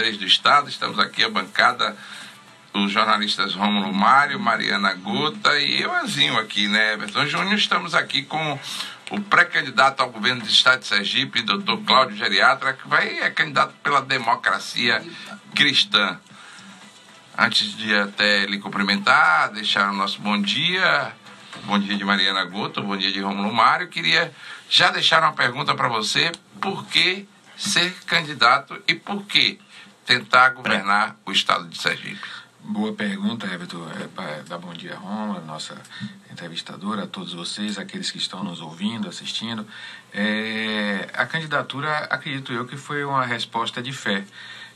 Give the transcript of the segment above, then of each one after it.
do Estado. Estamos aqui, a bancada, os jornalistas Rômulo Mário, Mariana Gota e eu, Azinho, aqui, né, Everton Júnior. Estamos aqui com o pré-candidato ao governo do Estado de Sergipe, doutor Cláudio Geriatra, que vai, é candidato pela democracia cristã. Antes de até lhe cumprimentar, deixar o nosso bom dia, bom dia de Mariana Gota, bom dia de Rômulo Mário, queria já deixar uma pergunta para você, por que ser candidato e por que tentar governar o estado de Sergipe? Boa pergunta, Everton. É para dar bom dia a Roma, nossa entrevistadora, a todos vocês, aqueles que estão nos ouvindo, assistindo. É, a candidatura, acredito eu, que foi uma resposta de fé.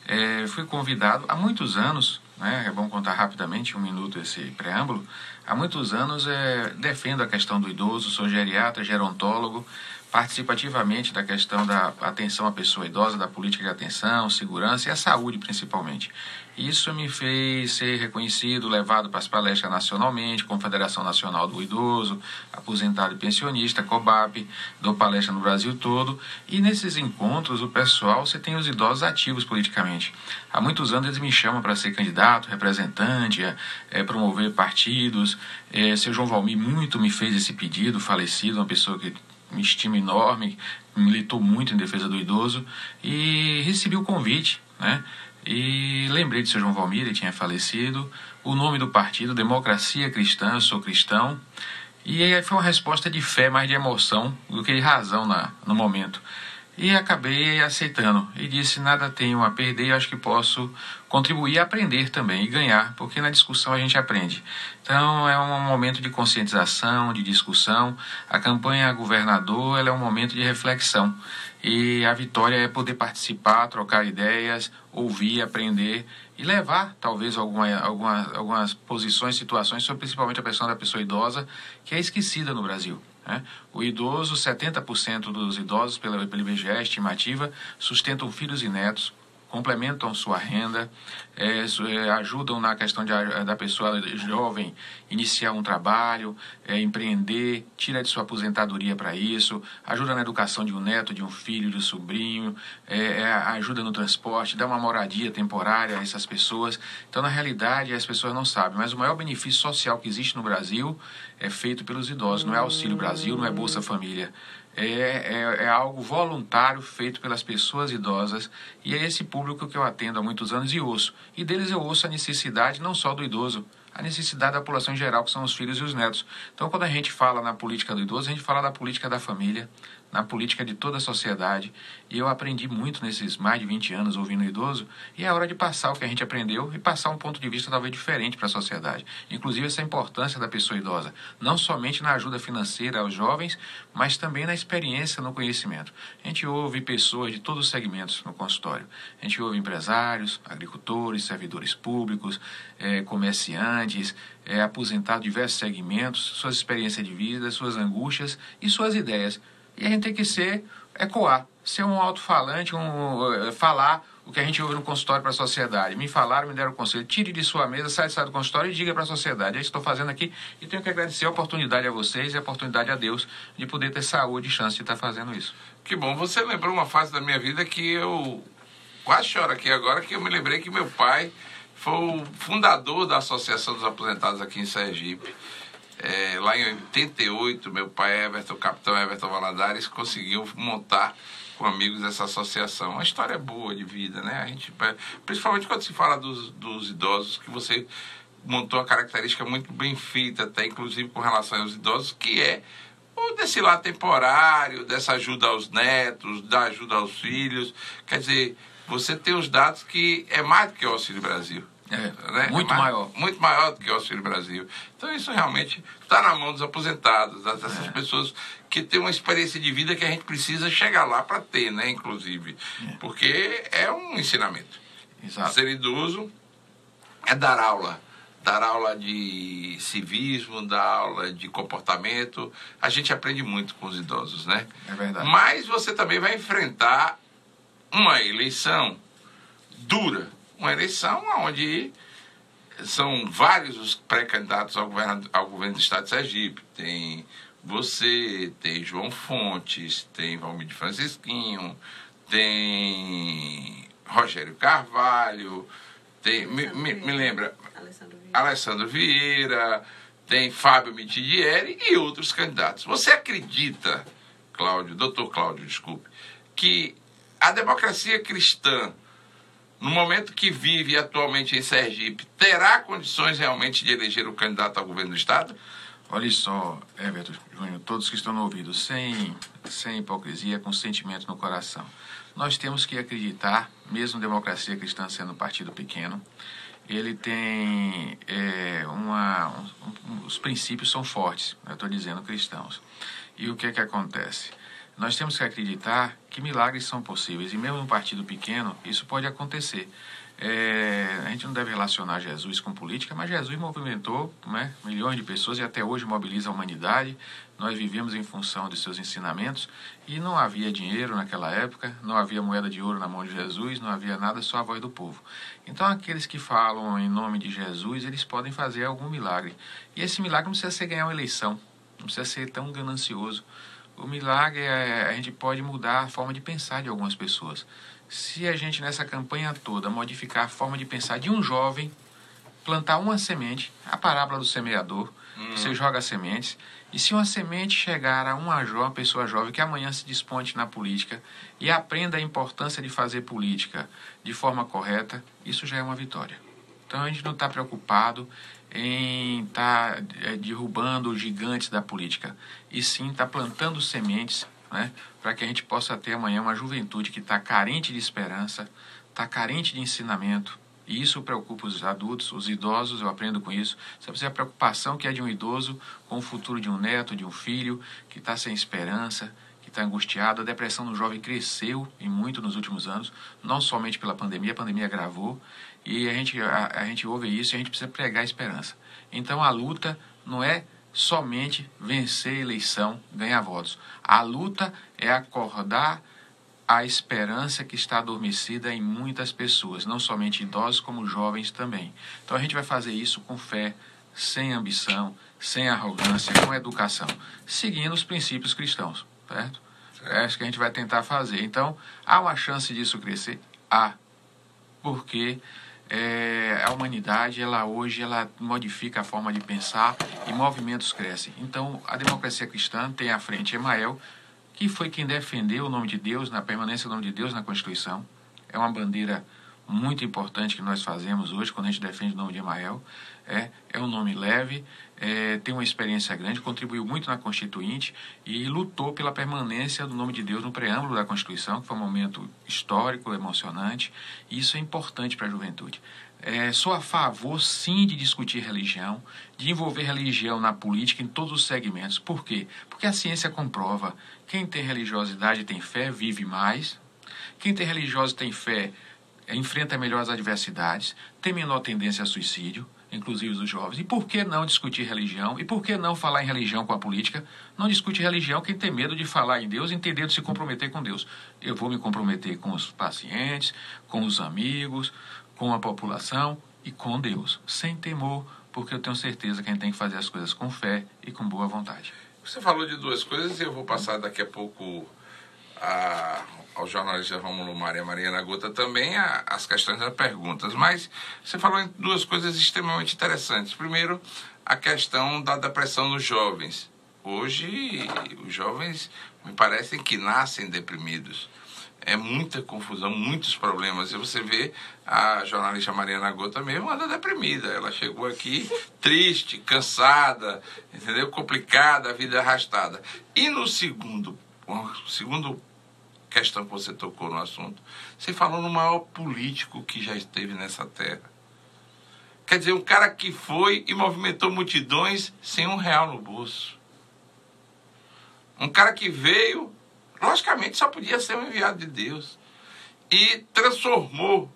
É, fui convidado há muitos anos, né, é bom contar rapidamente, um minuto esse preâmbulo. Há muitos anos é, defendo a questão do idoso, sou geriatra, gerontólogo, participativamente da questão da atenção à pessoa idosa, da política de atenção, segurança e a saúde principalmente. Isso me fez ser reconhecido, levado para as palestras nacionalmente, Confederação Nacional do Idoso, Aposentado e Pensionista, COBAP, dou palestra no Brasil todo. E nesses encontros, o pessoal, você tem os idosos ativos politicamente. Há muitos anos eles me chamam para ser candidato, representante, é, é, promover partidos. É, seu João Valmir muito me fez esse pedido, falecido, uma pessoa que estima enorme, militou muito em defesa do idoso e recebi o convite, né? E lembrei de seu João Valmir, ele tinha falecido. O nome do partido, Democracia Cristã, eu sou cristão. E aí foi uma resposta de fé, mais de emoção do que de razão na, no momento. E acabei aceitando. E disse: nada tenho a perder, acho que posso contribuir aprender também e ganhar, porque na discussão a gente aprende. Então é um momento de conscientização, de discussão. A campanha governador é um momento de reflexão. E a vitória é poder participar, trocar ideias, ouvir, aprender e levar, talvez, alguma, alguma, algumas posições, situações, sobre principalmente a questão da pessoa idosa, que é esquecida no Brasil. Né? O idoso, 70% dos idosos, pela, pela IBGE estimativa, sustentam filhos e netos, complementam sua renda, é, é, ajudam na questão de, da pessoa jovem iniciar um trabalho, é, empreender, tira de sua aposentadoria para isso, ajuda na educação de um neto, de um filho, de um sobrinho, é, é, ajuda no transporte, dá uma moradia temporária a essas pessoas. Então, na realidade, as pessoas não sabem, mas o maior benefício social que existe no Brasil é feito pelos idosos, não é Auxílio Brasil, não é Bolsa Família é, é, é, algo voluntário feito pelas pessoas idosas e é esse público que eu atendo há muitos anos e ouço. E deles eu ouço a necessidade não só do idoso, a necessidade da população em geral, que são os filhos e os netos. Então, quando a gente fala na política do idoso, a gente fala da política da família, na política de toda a sociedade. E eu aprendi muito nesses mais de 20 anos ouvindo idoso, e é hora de passar o que a gente aprendeu e passar um ponto de vista talvez diferente para a sociedade. Inclusive essa importância da pessoa idosa, não somente na ajuda financeira aos jovens, mas também na experiência, no conhecimento. A gente ouve pessoas de todos os segmentos no consultório. A gente ouve empresários, agricultores, servidores públicos, é, comerciantes, é, aposentados de diversos segmentos, suas experiências de vida, suas angústias e suas ideias. E a gente tem que ser, ecoar, ser um alto-falante, um, uh, falar o que a gente ouve no consultório para a sociedade. Me falaram, me deram o conselho, tire de sua mesa, sai, sai do consultório e diga para a sociedade. É isso que estou fazendo aqui e tenho que agradecer a oportunidade a vocês e a oportunidade a Deus de poder ter saúde e chance de estar fazendo isso. Que bom, você lembrou uma fase da minha vida que eu quase choro aqui agora, que eu me lembrei que meu pai foi o fundador da Associação dos Aposentados aqui em Sergipe. É, lá em 88, meu pai, Everton, capitão Everton Valadares, conseguiu montar com amigos essa associação. Uma história boa de vida, né? A gente, principalmente quando se fala dos, dos idosos, que você montou uma característica muito bem feita, até inclusive com relação aos idosos, que é o desse lá temporário, dessa ajuda aos netos, da ajuda aos filhos. Quer dizer, você tem os dados que é mais do que o Auxílio Brasil. É, né? Muito é maior. Muito maior do que o Auxílio Brasil. Então isso realmente está na mão dos aposentados, dessas é. pessoas que têm uma experiência de vida que a gente precisa chegar lá para ter, né? Inclusive. É. Porque é um ensinamento. Exato. Ser idoso é dar aula. Dar aula de civismo, dar aula de comportamento. A gente aprende muito com os idosos, né? É verdade. Mas você também vai enfrentar uma eleição dura uma eleição onde são vários os pré-candidatos ao governo, ao governo do Estado de Sergipe. Tem você, tem João Fontes, tem Valmir de Francisquinho, tem Rogério Carvalho, tem, me, me, me lembra Alessandro Vieira. Alessandro Vieira, tem Fábio Mitidieri e outros candidatos. Você acredita, Cláudio, doutor Cláudio, desculpe, que a democracia cristã, no momento que vive atualmente em Sergipe, terá condições realmente de eleger o candidato ao governo do Estado? Olha só, Everton Júnior, todos que estão no ouvido, sem, sem hipocrisia, com sentimento no coração. Nós temos que acreditar, mesmo democracia cristã sendo um partido pequeno, ele tem é, uma, um, os princípios são fortes, eu estou dizendo cristãos. E o que é que acontece? Nós temos que acreditar que milagres são possíveis e mesmo um partido pequeno isso pode acontecer. É, a gente não deve relacionar Jesus com política, mas Jesus movimentou né, milhões de pessoas e até hoje mobiliza a humanidade. Nós vivemos em função de seus ensinamentos e não havia dinheiro naquela época, não havia moeda de ouro na mão de Jesus, não havia nada, só a voz do povo. Então, aqueles que falam em nome de Jesus, eles podem fazer algum milagre. E esse milagre não precisa ser ganhar uma eleição, não precisa ser tão ganancioso. O milagre é a gente pode mudar a forma de pensar de algumas pessoas se a gente nessa campanha toda modificar a forma de pensar de um jovem, plantar uma semente, a parábola do semeador, hum. você joga sementes, e se uma semente chegar a uma, jovem, uma pessoa jovem que amanhã se desponte na política e aprenda a importância de fazer política de forma correta, isso já é uma vitória. Então a gente não está preocupado em estar tá, é, derrubando gigantes da política, e sim está plantando sementes né? para que a gente possa ter amanhã uma juventude que está carente de esperança, está carente de ensinamento. E isso preocupa os adultos, os idosos, eu aprendo com isso. Sabe, a preocupação que é de um idoso com o futuro de um neto, de um filho, que está sem esperança, que está angustiado. A depressão do jovem cresceu em muito nos últimos anos, não somente pela pandemia, a pandemia agravou. E a gente, a, a gente ouve isso e a gente precisa pregar esperança. Então a luta não é somente vencer a eleição, ganhar votos. A luta é acordar a esperança que está adormecida em muitas pessoas, não somente idosos, como jovens também. Então a gente vai fazer isso com fé, sem ambição, sem arrogância, com educação, seguindo os princípios cristãos, certo? É isso que a gente vai tentar fazer. Então, há uma chance disso crescer? Há. Porque é, a humanidade ela hoje ela modifica a forma de pensar e movimentos crescem. Então a democracia cristã tem à frente Emael, que foi quem defendeu o nome de Deus, na permanência do nome de Deus na Constituição. É uma bandeira muito importante que nós fazemos hoje quando a gente defende o nome de Emael. É, é um nome leve, é, tem uma experiência grande, contribuiu muito na Constituinte e lutou pela permanência do nome de Deus no preâmbulo da Constituição, que foi um momento histórico, emocionante, e isso é importante para a juventude. É, sou a favor, sim, de discutir religião, de envolver religião na política em todos os segmentos. Por quê? Porque a ciência comprova: quem tem religiosidade tem fé, vive mais. Quem tem religiosidade tem fé, enfrenta melhor as adversidades, tem menor tendência a suicídio inclusive os jovens. E por que não discutir religião? E por que não falar em religião com a política? Não discute religião quem tem medo de falar em Deus e medo de se comprometer com Deus. Eu vou me comprometer com os pacientes, com os amigos, com a população e com Deus, sem temor, porque eu tenho certeza que a gente tem que fazer as coisas com fé e com boa vontade. Você falou de duas coisas e eu vou passar daqui a pouco a, ao jornalista Romulo Maria Mariana Gota também a, as questões das perguntas. Mas você falou em duas coisas extremamente interessantes. Primeiro, a questão da depressão nos jovens. Hoje, os jovens me parecem que nascem deprimidos. É muita confusão, muitos problemas. E você vê a jornalista Mariana Gota mesmo anda deprimida. Ela chegou aqui triste, cansada, entendeu? Complicada, a vida arrastada. E no segundo, segundo questão que você tocou no assunto, você falou no maior político que já esteve nessa terra. Quer dizer, um cara que foi e movimentou multidões sem um real no bolso. Um cara que veio, logicamente só podia ser um enviado de Deus. E transformou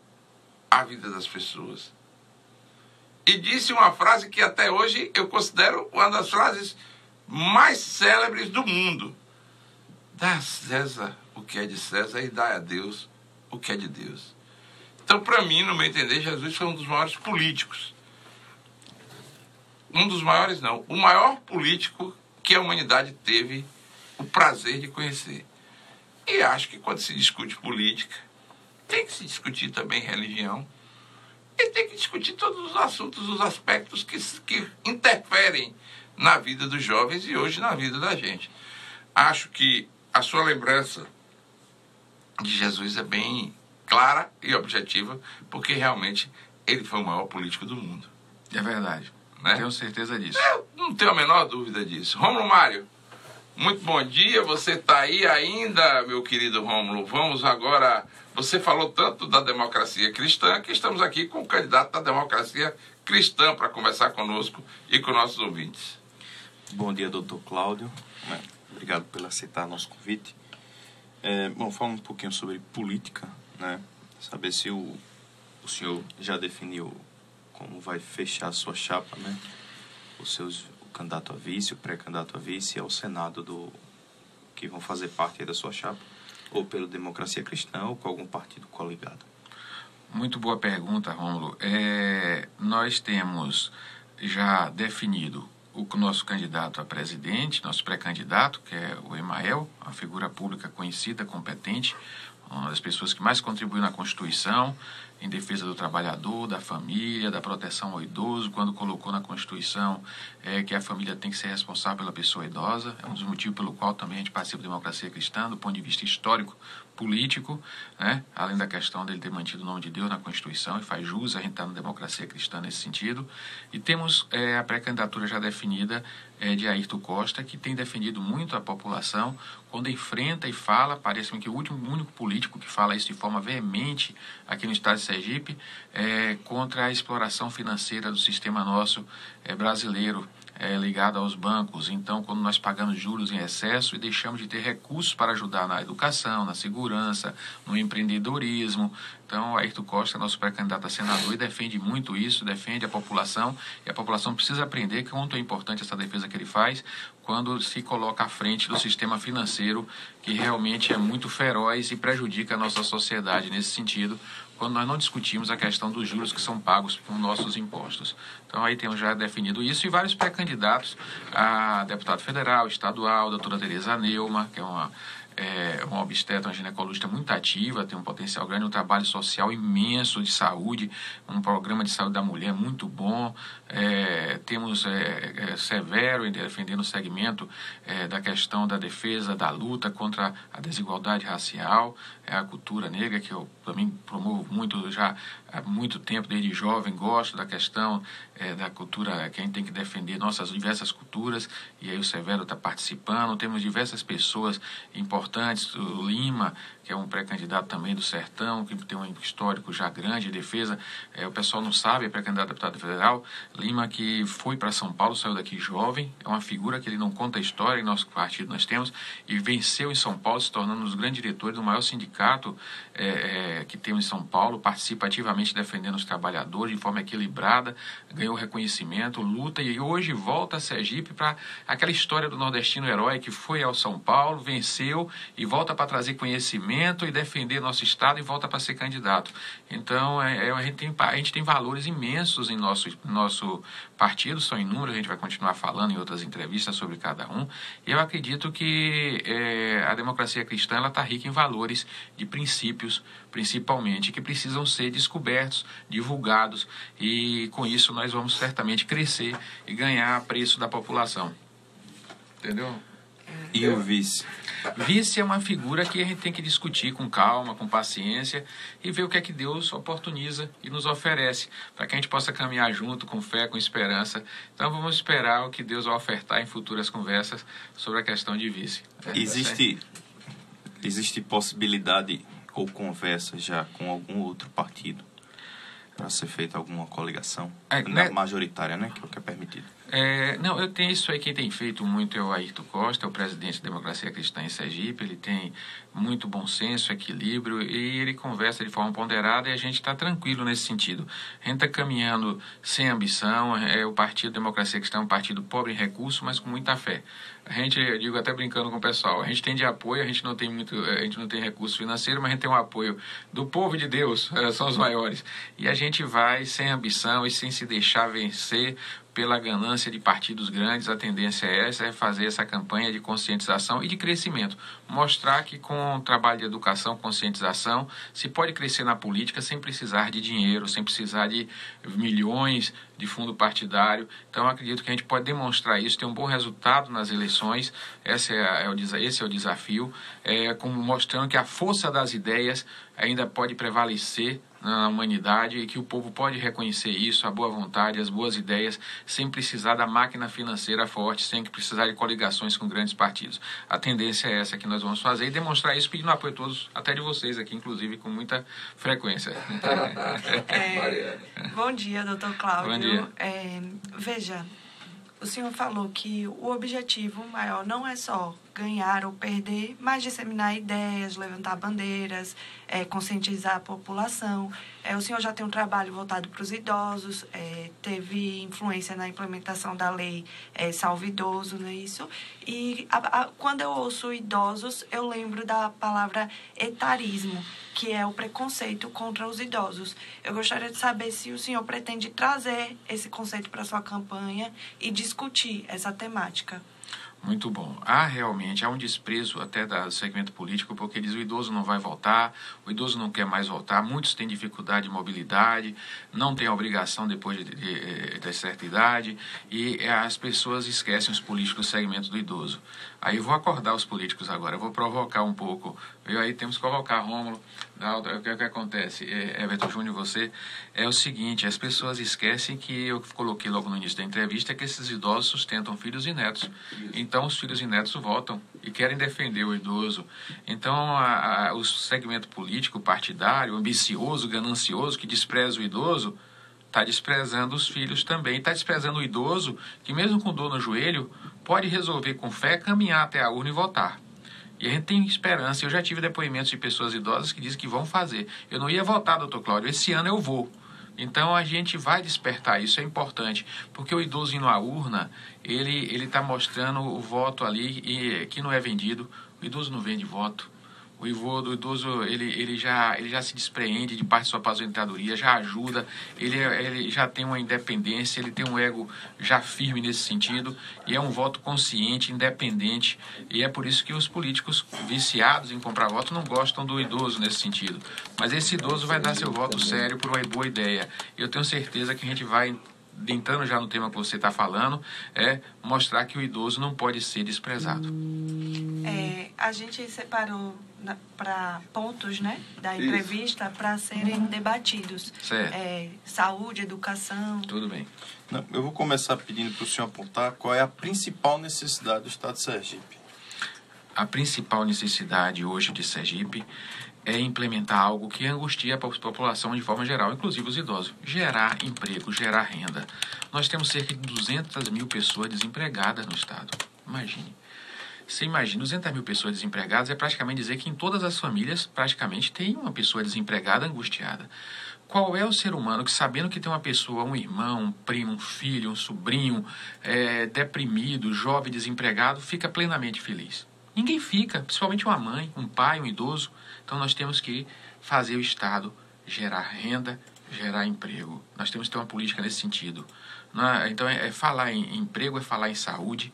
a vida das pessoas. E disse uma frase que até hoje eu considero uma das frases mais célebres do mundo. Dá César o que é de César e dá a Deus o que é de Deus. Então, para mim, no meu entender, Jesus foi um dos maiores políticos. Um dos maiores, não. O maior político que a humanidade teve o prazer de conhecer. E acho que quando se discute política, tem que se discutir também religião e tem que discutir todos os assuntos, os aspectos que, que interferem na vida dos jovens e hoje na vida da gente. Acho que a sua lembrança de Jesus é bem clara e objetiva, porque realmente ele foi o maior político do mundo. É verdade. Né? Tenho certeza disso. Eu não tenho a menor dúvida disso. Romulo Mário, muito bom dia. Você está aí ainda, meu querido Romulo. Vamos agora. Você falou tanto da democracia cristã que estamos aqui com o candidato da democracia cristã para conversar conosco e com nossos ouvintes. Bom dia, doutor Cláudio. Obrigado por aceitar nosso convite. É, bom, falar um pouquinho sobre política, né? Saber se o, o senhor já definiu como vai fechar a sua chapa, né? Os seus o candidato a vice, o pré-candidato a vice ao Senado do que vão fazer parte da sua chapa, ou pelo Democracia Cristã ou com algum partido coligado. Muito boa pergunta, Rômulo. É, nós temos já definido o nosso candidato a presidente, nosso pré-candidato, que é o Emael, uma figura pública conhecida, competente, uma das pessoas que mais contribuiu na Constituição, em defesa do trabalhador, da família, da proteção ao idoso, quando colocou na Constituição é, que a família tem que ser responsável pela pessoa idosa. É um dos motivos pelo qual também a gente participa da democracia cristã, do ponto de vista histórico, político, né? além da questão dele ter mantido o nome de Deus na Constituição, e faz jus a gente estar na democracia cristã nesse sentido. E temos é, a pré-candidatura já definida é, de Ayrton Costa, que tem defendido muito a população quando enfrenta e fala, parece-me que o último, único político que fala isso de forma veemente aqui no estado de Sergipe, é, contra a exploração financeira do sistema nosso é, brasileiro é, aos bancos. Então, quando nós pagamos juros em excesso e deixamos de ter recursos para ajudar na educação, na segurança, no empreendedorismo. Então, Ayrton Costa, nosso pré-candidato a senador, e defende muito isso, defende a população, e a população precisa aprender quanto é importante essa defesa que ele faz quando se coloca à frente do sistema financeiro, que realmente é muito feroz e prejudica a nossa sociedade nesse sentido, quando nós não discutimos a questão dos juros que são pagos com nossos impostos. Então aí temos já definido isso e vários pré-candidatos a deputado federal, estadual, doutora Tereza Neuma, que é uma é uma obstetra, uma ginecologista muito ativa, tem um potencial grande, um trabalho social imenso de saúde, um programa de saúde da mulher muito bom. É, temos é, é, Severo em defendendo o segmento é, da questão da defesa, da luta contra a desigualdade racial, é a cultura negra, que eu também promovo muito já há muito tempo, desde jovem, gosto da questão é, da cultura, que a gente tem que defender nossas diversas culturas, e aí o Severo está participando. Temos diversas pessoas importantes, o Lima, que é um pré-candidato também do Sertão, que tem um histórico já grande de defesa. É, o pessoal não sabe, é pré-candidato a deputado federal. Lima, que foi para São Paulo, saiu daqui jovem, é uma figura que ele não conta a história, em nosso partido nós temos, e venceu em São Paulo, se tornando um dos grandes diretores do maior sindicato é, é, que temos em São Paulo, participa ativamente defendendo os trabalhadores de forma equilibrada, ganhou reconhecimento, luta e hoje volta a Sergipe para aquela história do nordestino herói que foi ao São Paulo, venceu e volta para trazer conhecimento e defender nosso Estado e volta para ser candidato. Então, é, é, a, gente tem, a gente tem valores imensos em nosso, nosso partido, são inúmeros, a gente vai continuar falando em outras entrevistas sobre cada um. E eu acredito que é, a democracia cristã está rica em valores de princípios, principalmente, que precisam ser descobertos, divulgados, e com isso nós vamos certamente crescer e ganhar preço da população. Entendeu? E o vice? Vice é uma figura que a gente tem que discutir com calma, com paciência e ver o que é que Deus oportuniza e nos oferece para que a gente possa caminhar junto com fé, com esperança. Então vamos esperar o que Deus vai ofertar em futuras conversas sobre a questão de vice. É, existe, existe possibilidade ou conversa já com algum outro partido para ser feita alguma coligação é, né? majoritária, né, que é o que é permitido? É, não, eu tenho isso aí, quem tem feito muito é o Ayrton Costa, é o presidente da Democracia Cristã em Sergipe, ele tem muito bom senso, equilíbrio, e ele conversa de forma ponderada e a gente está tranquilo nesse sentido. A gente está caminhando sem ambição, é, o Partido Democracia Cristã é um partido pobre em recursos, mas com muita fé. A gente, eu digo até brincando com o pessoal, a gente tem de apoio, a gente não tem muito, a gente não tem recurso financeiro, mas a gente tem um apoio do povo de Deus, é, são os maiores. E a gente vai sem ambição e sem se deixar vencer pela ganância de partidos grandes, a tendência é essa, é fazer essa campanha de conscientização e de crescimento. Mostrar que com o trabalho de educação, conscientização, se pode crescer na política sem precisar de dinheiro, sem precisar de milhões de fundo partidário. Então, acredito que a gente pode demonstrar isso, ter um bom resultado nas eleições. Esse é, é o, esse é o desafio, é, como mostrando que a força das ideias ainda pode prevalecer na humanidade e que o povo pode reconhecer isso, a boa vontade, as boas ideias, sem precisar da máquina financeira forte, sem precisar de coligações com grandes partidos. A tendência é essa que nós vamos fazer e demonstrar isso pedindo apoio a todos, até de vocês aqui, inclusive, com muita frequência. É, bom dia, doutor Cláudio. Bom dia. É, veja, o senhor falou que o objetivo maior não é só ganhar ou perder, mas disseminar ideias, levantar bandeiras, é, conscientizar a população. É, o senhor já tem um trabalho voltado para os idosos, é, teve influência na implementação da lei é, Salve Idoso, não é isso? E a, a, quando eu ouço idosos, eu lembro da palavra etarismo, que é o preconceito contra os idosos. Eu gostaria de saber se o senhor pretende trazer esse conceito para sua campanha e discutir essa temática. Muito bom. Há realmente, há um desprezo até do segmento político, porque diz o idoso não vai voltar, o idoso não quer mais voltar, muitos têm dificuldade de mobilidade, não têm obrigação depois de, de, de certa idade, e as pessoas esquecem os políticos do segmento do idoso. Aí vou acordar os políticos agora, eu vou provocar um pouco. E aí temos que colocar, Rômulo, o que, é que acontece, é, Everton Júnior, você, é o seguinte, as pessoas esquecem que eu coloquei logo no início da entrevista que esses idosos sustentam filhos e netos. Então os filhos e netos votam e querem defender o idoso. Então a, a, o segmento político, partidário, ambicioso, ganancioso, que despreza o idoso, está desprezando os filhos também. Está desprezando o idoso, que mesmo com dor no joelho, pode resolver com fé caminhar até a urna e votar. E a gente tem esperança. Eu já tive depoimentos de pessoas idosas que dizem que vão fazer. Eu não ia votar, doutor Cláudio, esse ano eu vou. Então a gente vai despertar, isso é importante, porque o idoso indo à urna, ele está mostrando o voto ali e que não é vendido. O idoso não vende voto o Ivo do idoso ele, ele, já, ele já se despreende de parte da sua aposentadoria, já ajuda, ele, ele já tem uma independência, ele tem um ego já firme nesse sentido e é um voto consciente, independente e é por isso que os políticos viciados em comprar voto não gostam do idoso nesse sentido. Mas esse idoso vai dar seu voto sério por uma boa ideia. Eu tenho certeza que a gente vai entrando já no tema que você está falando, é mostrar que o idoso não pode ser desprezado. É, a gente separou para pontos né, da entrevista para serem debatidos. Certo. É, saúde, educação. Tudo bem. Não, eu vou começar pedindo para o senhor apontar qual é a principal necessidade do Estado de Sergipe. A principal necessidade hoje de Sergipe é implementar algo que angustia a população de forma geral, inclusive os idosos. Gerar emprego, gerar renda. Nós temos cerca de 200 mil pessoas desempregadas no Estado. Imagine. Você imagina, 200 mil pessoas desempregadas é praticamente dizer que em todas as famílias praticamente tem uma pessoa desempregada, angustiada. Qual é o ser humano que, sabendo que tem uma pessoa, um irmão, um primo, um filho, um sobrinho, é, deprimido, jovem, desempregado, fica plenamente feliz? Ninguém fica, principalmente uma mãe, um pai, um idoso. Então nós temos que fazer o Estado gerar renda, gerar emprego. Nós temos que ter uma política nesse sentido. É? Então é, é falar em emprego, é falar em saúde,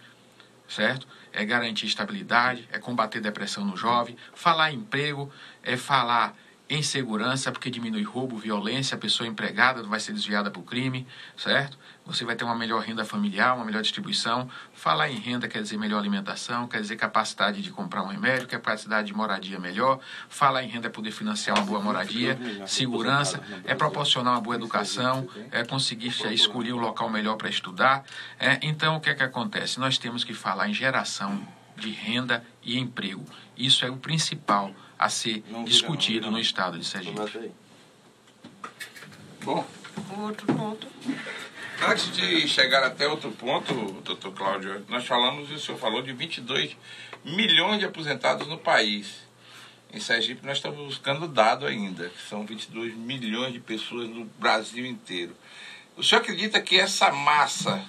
certo? É garantir estabilidade, é combater depressão no jovem. Falar em emprego é falar em segurança, porque diminui roubo, violência, a pessoa empregada vai ser desviada para o crime, certo? Você vai ter uma melhor renda familiar, uma melhor distribuição. Falar em renda quer dizer melhor alimentação, quer dizer capacidade de comprar um remédio, capacidade de moradia melhor. Falar em renda é poder financiar uma boa moradia, segurança, é proporcionar uma boa educação, é conseguir escolher um local melhor para estudar. É, então, o que é que acontece? Nós temos que falar em geração de renda e emprego. Isso é o principal a ser não discutido não, no estado de Sergipe. Bom. Outro ponto. Antes de chegar até outro ponto, doutor Cláudio, nós falamos, e o senhor falou, de 22 milhões de aposentados no país. Em Sergipe nós estamos buscando dado ainda, que são 22 milhões de pessoas no Brasil inteiro. O senhor acredita que essa massa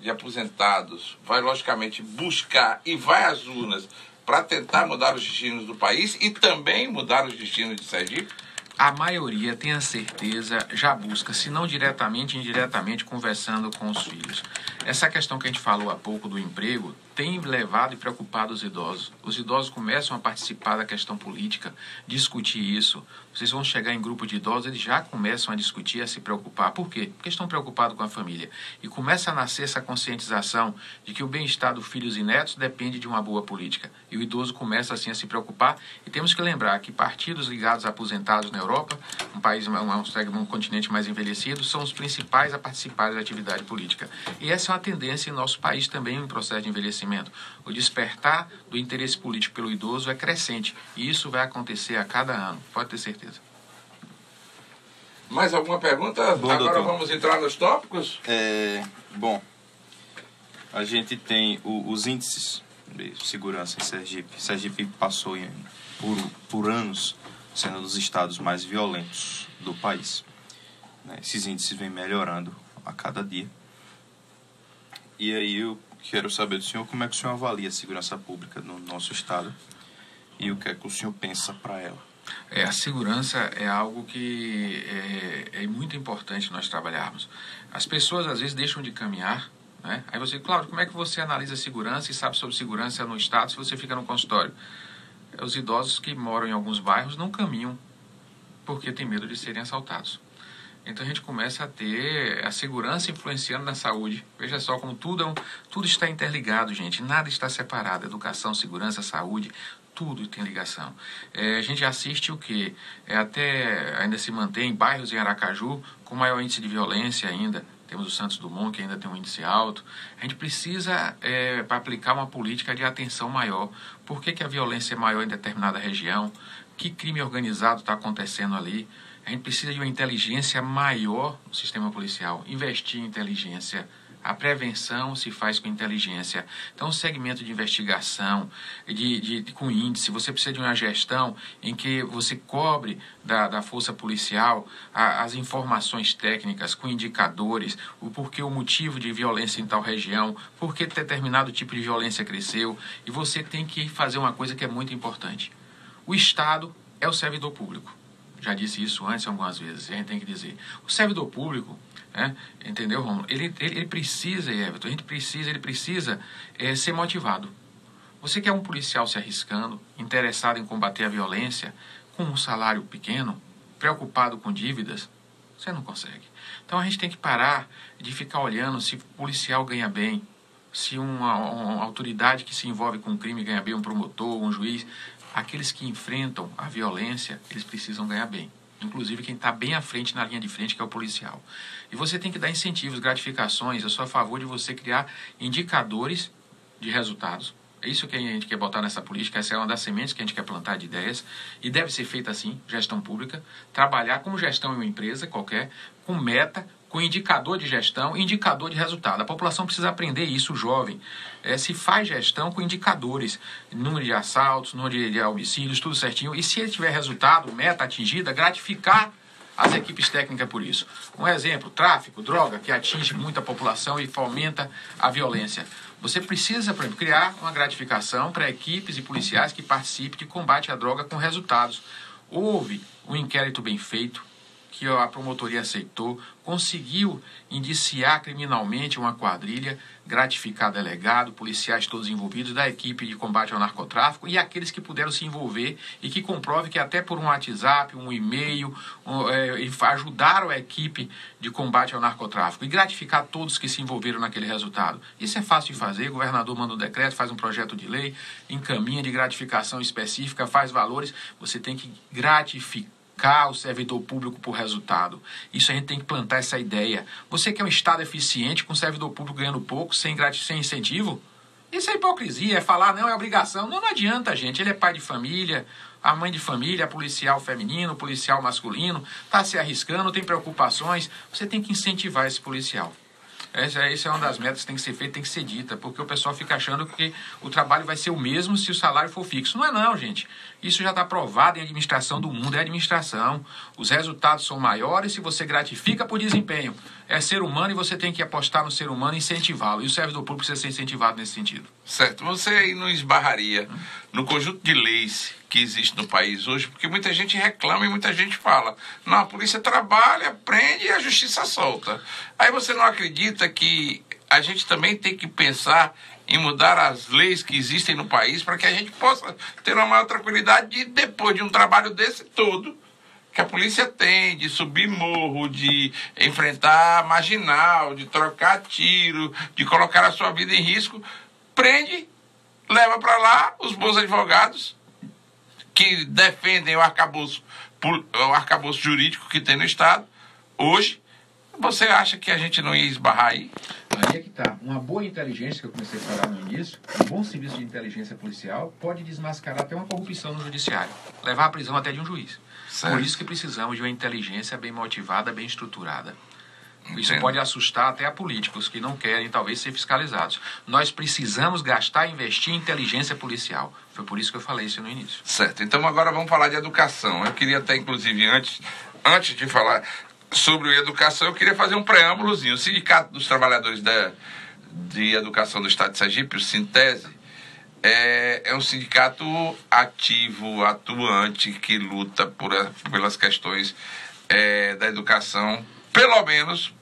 de aposentados vai, logicamente, buscar e vai às urnas para tentar mudar os destinos do país e também mudar os destinos de Sergipe? A maioria, tenha certeza, já busca, se não diretamente, indiretamente, conversando com os filhos. Essa questão que a gente falou há pouco do emprego tem levado e preocupado os idosos. Os idosos começam a participar da questão política, discutir isso. Vocês vão chegar em grupo de idosos, eles já começam a discutir, a se preocupar. Por quê? Porque estão preocupados com a família. E começa a nascer essa conscientização de que o bem-estar dos filhos e netos depende de uma boa política. E o idoso começa assim a se preocupar. E temos que lembrar que partidos ligados a aposentados na Europa, um país, um, um, um continente mais envelhecido, são os principais a participar da atividade política. E essa é uma tendência em nosso país também em processo de envelhecimento envelhecimento. O despertar do interesse político pelo idoso é crescente e isso vai acontecer a cada ano, pode ter certeza. Mais alguma pergunta? Bom, Agora doutor. vamos entrar nos tópicos? É, bom, a gente tem o- os índices de segurança em Sergipe. Sergipe passou em- por, por anos sendo um dos estados mais violentos do país. né? Esses índices vêm melhorando a cada dia. E aí eu quero saber do senhor como é que o senhor avalia a segurança pública no nosso estado e o que é que o senhor pensa para ela. É, a segurança é algo que é, é muito importante nós trabalharmos. As pessoas às vezes deixam de caminhar, né? Aí você, Cláudio, como é que você analisa segurança e sabe sobre segurança no estado se você fica no consultório? É, Os idosos que moram em alguns bairros não caminham porque tem medo de serem assaltados. Então a gente começa a ter a segurança influenciando na saúde. Veja só como tudo, é um, tudo está interligado, gente. Nada está separado. Educação, segurança, saúde, tudo tem ligação. É, a gente assiste o que? É, até ainda se mantém bairros em Aracaju com maior índice de violência ainda. Temos o Santos Dumont, que ainda tem um índice alto. A gente precisa é, aplicar uma política de atenção maior. Por que, que a violência é maior em determinada região? Que crime organizado está acontecendo ali? A gente precisa de uma inteligência maior no sistema policial. Investir em inteligência. A prevenção se faz com inteligência. Então, o segmento de investigação, de, de, de- com índice, você precisa de uma gestão em que você cobre da, da força policial a- as informações técnicas, com indicadores, o porquê o motivo de violência em tal região, por que determinado tipo de violência cresceu. E você tem que fazer uma coisa que é muito importante. O Estado é o servidor público. Já disse isso antes algumas vezes, e a gente tem que dizer. O servidor público, né, entendeu, Romulo? Ele, ele, ele precisa, Everton, a gente precisa, ele precisa é, ser motivado. Você quer um policial se arriscando, interessado em combater a violência, com um salário pequeno, preocupado com dívidas, você não consegue. Então a gente tem que parar de ficar olhando se o policial ganha bem, se uma, uma autoridade que se envolve com um crime ganha bem, um promotor, um juiz. Aqueles que enfrentam a violência, eles precisam ganhar bem. Inclusive quem está bem à frente, na linha de frente, que é o policial. E você tem que dar incentivos, gratificações. Eu sou a favor de você criar indicadores de resultados. É isso que a gente quer botar nessa política, essa é uma das sementes que a gente quer plantar de ideias. E deve ser feita assim, gestão pública. Trabalhar como gestão em uma empresa qualquer, com meta, com indicador de gestão, indicador de resultado. A população precisa aprender isso, jovem. É, se faz gestão com indicadores, número de assaltos, número de homicídios, tudo certinho. E se ele tiver resultado, meta atingida, gratificar as equipes técnicas por isso. Um exemplo, tráfico, droga, que atinge muita população e fomenta a violência. Você precisa, por exemplo, criar uma gratificação para equipes e policiais que participem de combate à droga com resultados. Houve um inquérito bem feito, que a promotoria aceitou, conseguiu indiciar criminalmente uma quadrilha, gratificar delegado, policiais todos envolvidos, da equipe de combate ao narcotráfico e aqueles que puderam se envolver e que comprove que até por um WhatsApp, um e-mail, um, é, ajudaram a equipe de combate ao narcotráfico e gratificar todos que se envolveram naquele resultado. Isso é fácil de fazer, o governador manda um decreto, faz um projeto de lei, encaminha de gratificação específica, faz valores, você tem que gratificar o servidor público por resultado. Isso a gente tem que plantar essa ideia. Você quer um Estado eficiente com servidor público ganhando pouco, sem, sem incentivo? Isso é hipocrisia, é falar, não, é obrigação. Não, não adianta, gente. Ele é pai de família, a mãe de família, policial feminino, policial masculino, está se arriscando, tem preocupações. Você tem que incentivar esse policial. Essa, essa é uma das metas que tem que ser feita, tem que ser dita, porque o pessoal fica achando que o trabalho vai ser o mesmo se o salário for fixo. Não é não, gente. Isso já está provado em administração do mundo, é administração. Os resultados são maiores se você gratifica por desempenho. É ser humano e você tem que apostar no ser humano e incentivá-lo. E o servidor público precisa ser incentivado nesse sentido. Certo. Você aí não esbarraria no conjunto de leis que existe no país hoje, porque muita gente reclama e muita gente fala: não, a polícia trabalha, prende e a justiça solta. Aí você não acredita que a gente também tem que pensar em mudar as leis que existem no país para que a gente possa ter uma maior tranquilidade de, depois de um trabalho desse todo, que a polícia tem, de subir morro, de enfrentar marginal, de trocar tiro, de colocar a sua vida em risco, prende, leva para lá os bons advogados que defendem o arcabouço, o arcabouço jurídico que tem no Estado, hoje, você acha que a gente não ia esbarrar aí? Aí é que tá. Uma boa inteligência, que eu comecei a falar no início, um bom serviço de inteligência policial pode desmascarar até uma corrupção no judiciário. Levar à prisão até de um juiz. Certo. Por isso que precisamos de uma inteligência bem motivada, bem estruturada. Isso Entendo. pode assustar até a políticos que não querem, talvez, ser fiscalizados. Nós precisamos gastar e investir em inteligência policial. Foi por isso que eu falei isso no início. Certo. Então agora vamos falar de educação. Eu queria até, inclusive, antes, antes de falar sobre educação, eu queria fazer um preâmbulozinho. O Sindicato dos Trabalhadores da, de Educação do Estado de Sergipe, o Sintese, é, é um sindicato ativo, atuante, que luta por, pelas questões é, da educação, pelo menos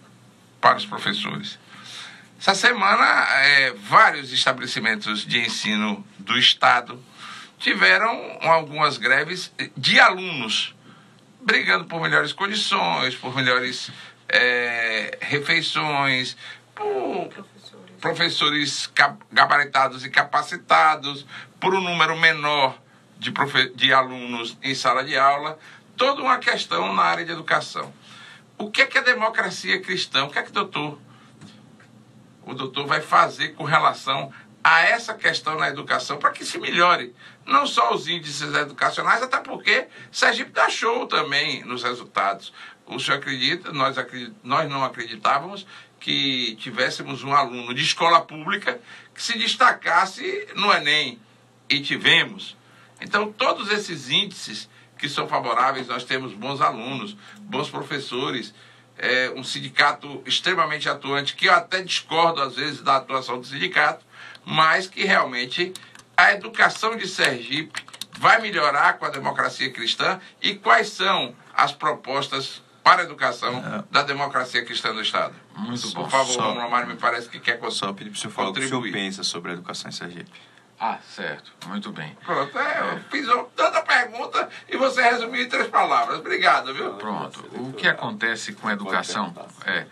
para os professores. Essa semana, é, vários estabelecimentos de ensino do Estado tiveram algumas greves de alunos, brigando por melhores condições, por melhores é, refeições, por professores, professores gabaritados e capacitados, por um número menor de, de alunos em sala de aula, toda uma questão na área de educação. O que é que a democracia cristã, o que é que, doutor, o doutor vai fazer com relação a essa questão na educação para que se melhore não só os índices educacionais, até porque Sergipe dá show também nos resultados. O senhor acredita, nós, acredit, nós não acreditávamos que tivéssemos um aluno de escola pública que se destacasse no Enem, e tivemos. Então, todos esses índices que são favoráveis, nós temos bons alunos, bons professores, é, um sindicato extremamente atuante, que eu até discordo às vezes da atuação do sindicato, mas que realmente a educação de Sergipe vai melhorar com a democracia cristã e quais são as propostas para a educação é. da democracia cristã do Estado. Muito bom. Por favor, só, Romário, me parece que quer Só pedir para o senhor falar o que o senhor pensa sobre a educação em Sergipe. Ah, certo. Muito bem. Pronto, é, eu fiz tanta pergunta e você resumiu em três palavras. Obrigado, viu? Pronto. O que acontece com a educação? É,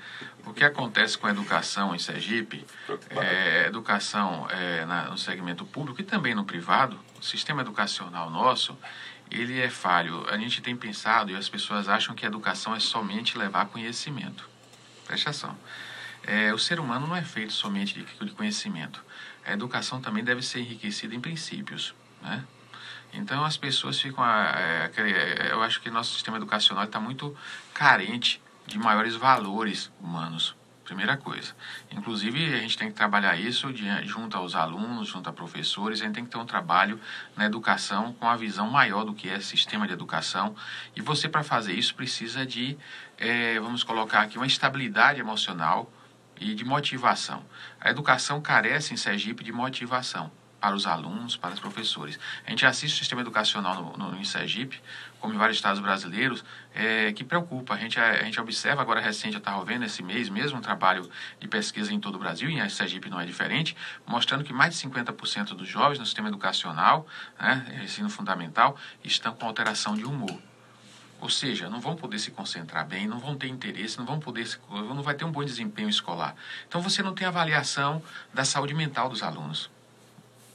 o que acontece com a educação em Sergipe, é, educação é, na, no segmento público e também no privado, o sistema educacional nosso, ele é falho. A gente tem pensado e as pessoas acham que a educação é somente levar conhecimento. Preste atenção. É, o ser humano não é feito somente de, de conhecimento a educação também deve ser enriquecida em princípios, né? Então as pessoas ficam, é, é, eu acho que nosso sistema educacional está muito carente de maiores valores humanos. Primeira coisa. Inclusive, a gente tem que trabalhar isso de, junto aos alunos, junto a professores. A gente tem que ter um trabalho na educação com a visão maior do que é sistema de educação. E você, para fazer isso, precisa de, é, vamos colocar aqui, uma estabilidade emocional, e de motivação. A educação carece em Sergipe de motivação para os alunos, para os professores. A gente assiste o sistema educacional no, no, em Sergipe, como em vários estados brasileiros, é, que preocupa. A gente, a, a gente observa agora recente, eu estava vendo esse mês mesmo, um trabalho de pesquisa em todo o Brasil, e em Sergipe não é diferente, mostrando que mais de 50% dos jovens no sistema educacional, né, ensino fundamental, estão com alteração de humor. Ou seja, não vão poder se concentrar bem, não vão ter interesse, não vão poder, se, não vai ter um bom desempenho escolar. Então você não tem avaliação da saúde mental dos alunos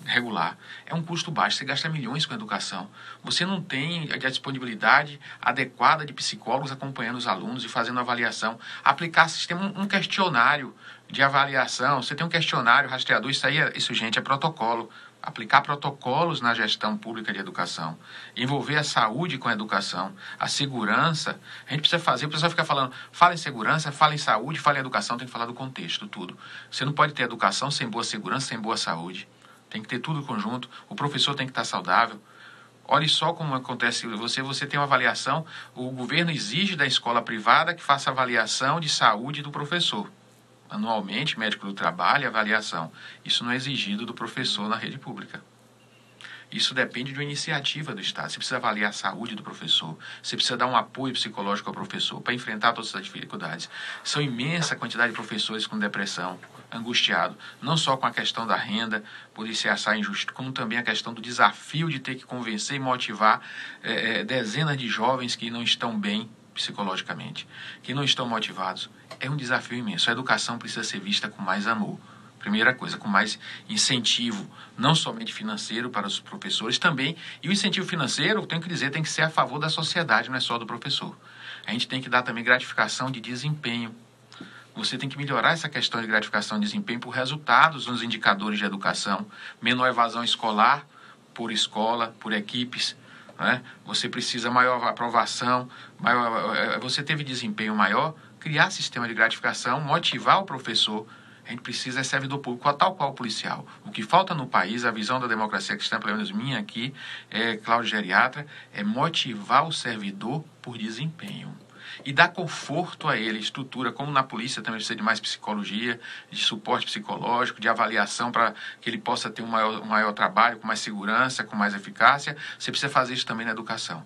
regular. É um custo baixo, você gasta milhões com educação. Você não tem a disponibilidade adequada de psicólogos acompanhando os alunos e fazendo avaliação. Aplicar sistema, um questionário de avaliação. Você tem um questionário rastreador, isso aí, é, isso, gente, é protocolo. Aplicar protocolos na gestão pública de educação, envolver a saúde com a educação, a segurança. A gente precisa fazer, o pessoal fica falando, fala em segurança, fala em saúde, fala em educação, tem que falar do contexto, tudo. Você não pode ter educação sem boa segurança, sem boa saúde. Tem que ter tudo conjunto. O professor tem que estar saudável. Olhe só como acontece. Você, você tem uma avaliação. O governo exige da escola privada que faça avaliação de saúde do professor anualmente, médico do trabalho e avaliação. Isso não é exigido do professor na rede pública. Isso depende de uma iniciativa do Estado. Você precisa avaliar a saúde do professor, você precisa dar um apoio psicológico ao professor para enfrentar todas essas dificuldades. São imensa quantidade de professores com depressão, angustiado, não só com a questão da renda, por assar injusto, como também a questão do desafio de ter que convencer e motivar é, dezenas de jovens que não estão bem psicologicamente, que não estão motivados. É um desafio imenso. A educação precisa ser vista com mais amor. Primeira coisa, com mais incentivo, não somente financeiro para os professores, também. E o incentivo financeiro, tenho que dizer, tem que ser a favor da sociedade, não é só do professor. A gente tem que dar também gratificação de desempenho. Você tem que melhorar essa questão de gratificação de desempenho por resultados nos indicadores de educação, menor evasão escolar por escola, por equipes, né? você precisa maior aprovação, maior, eh, você teve desempenho maior, criar sistema de gratificação, motivar o professor. A gente precisa é servidor público, tal qual o policial. O que falta no país, a visão da democracia cristã, pelo menos minha aqui, é, Cláudio Geriatra, é motivar o servidor por desempenho e dar conforto a ele, estrutura, como na polícia também precisa de mais psicologia, de suporte psicológico, de avaliação para que ele possa ter um maior, um maior trabalho, com mais segurança, com mais eficácia. Você precisa fazer isso também na educação.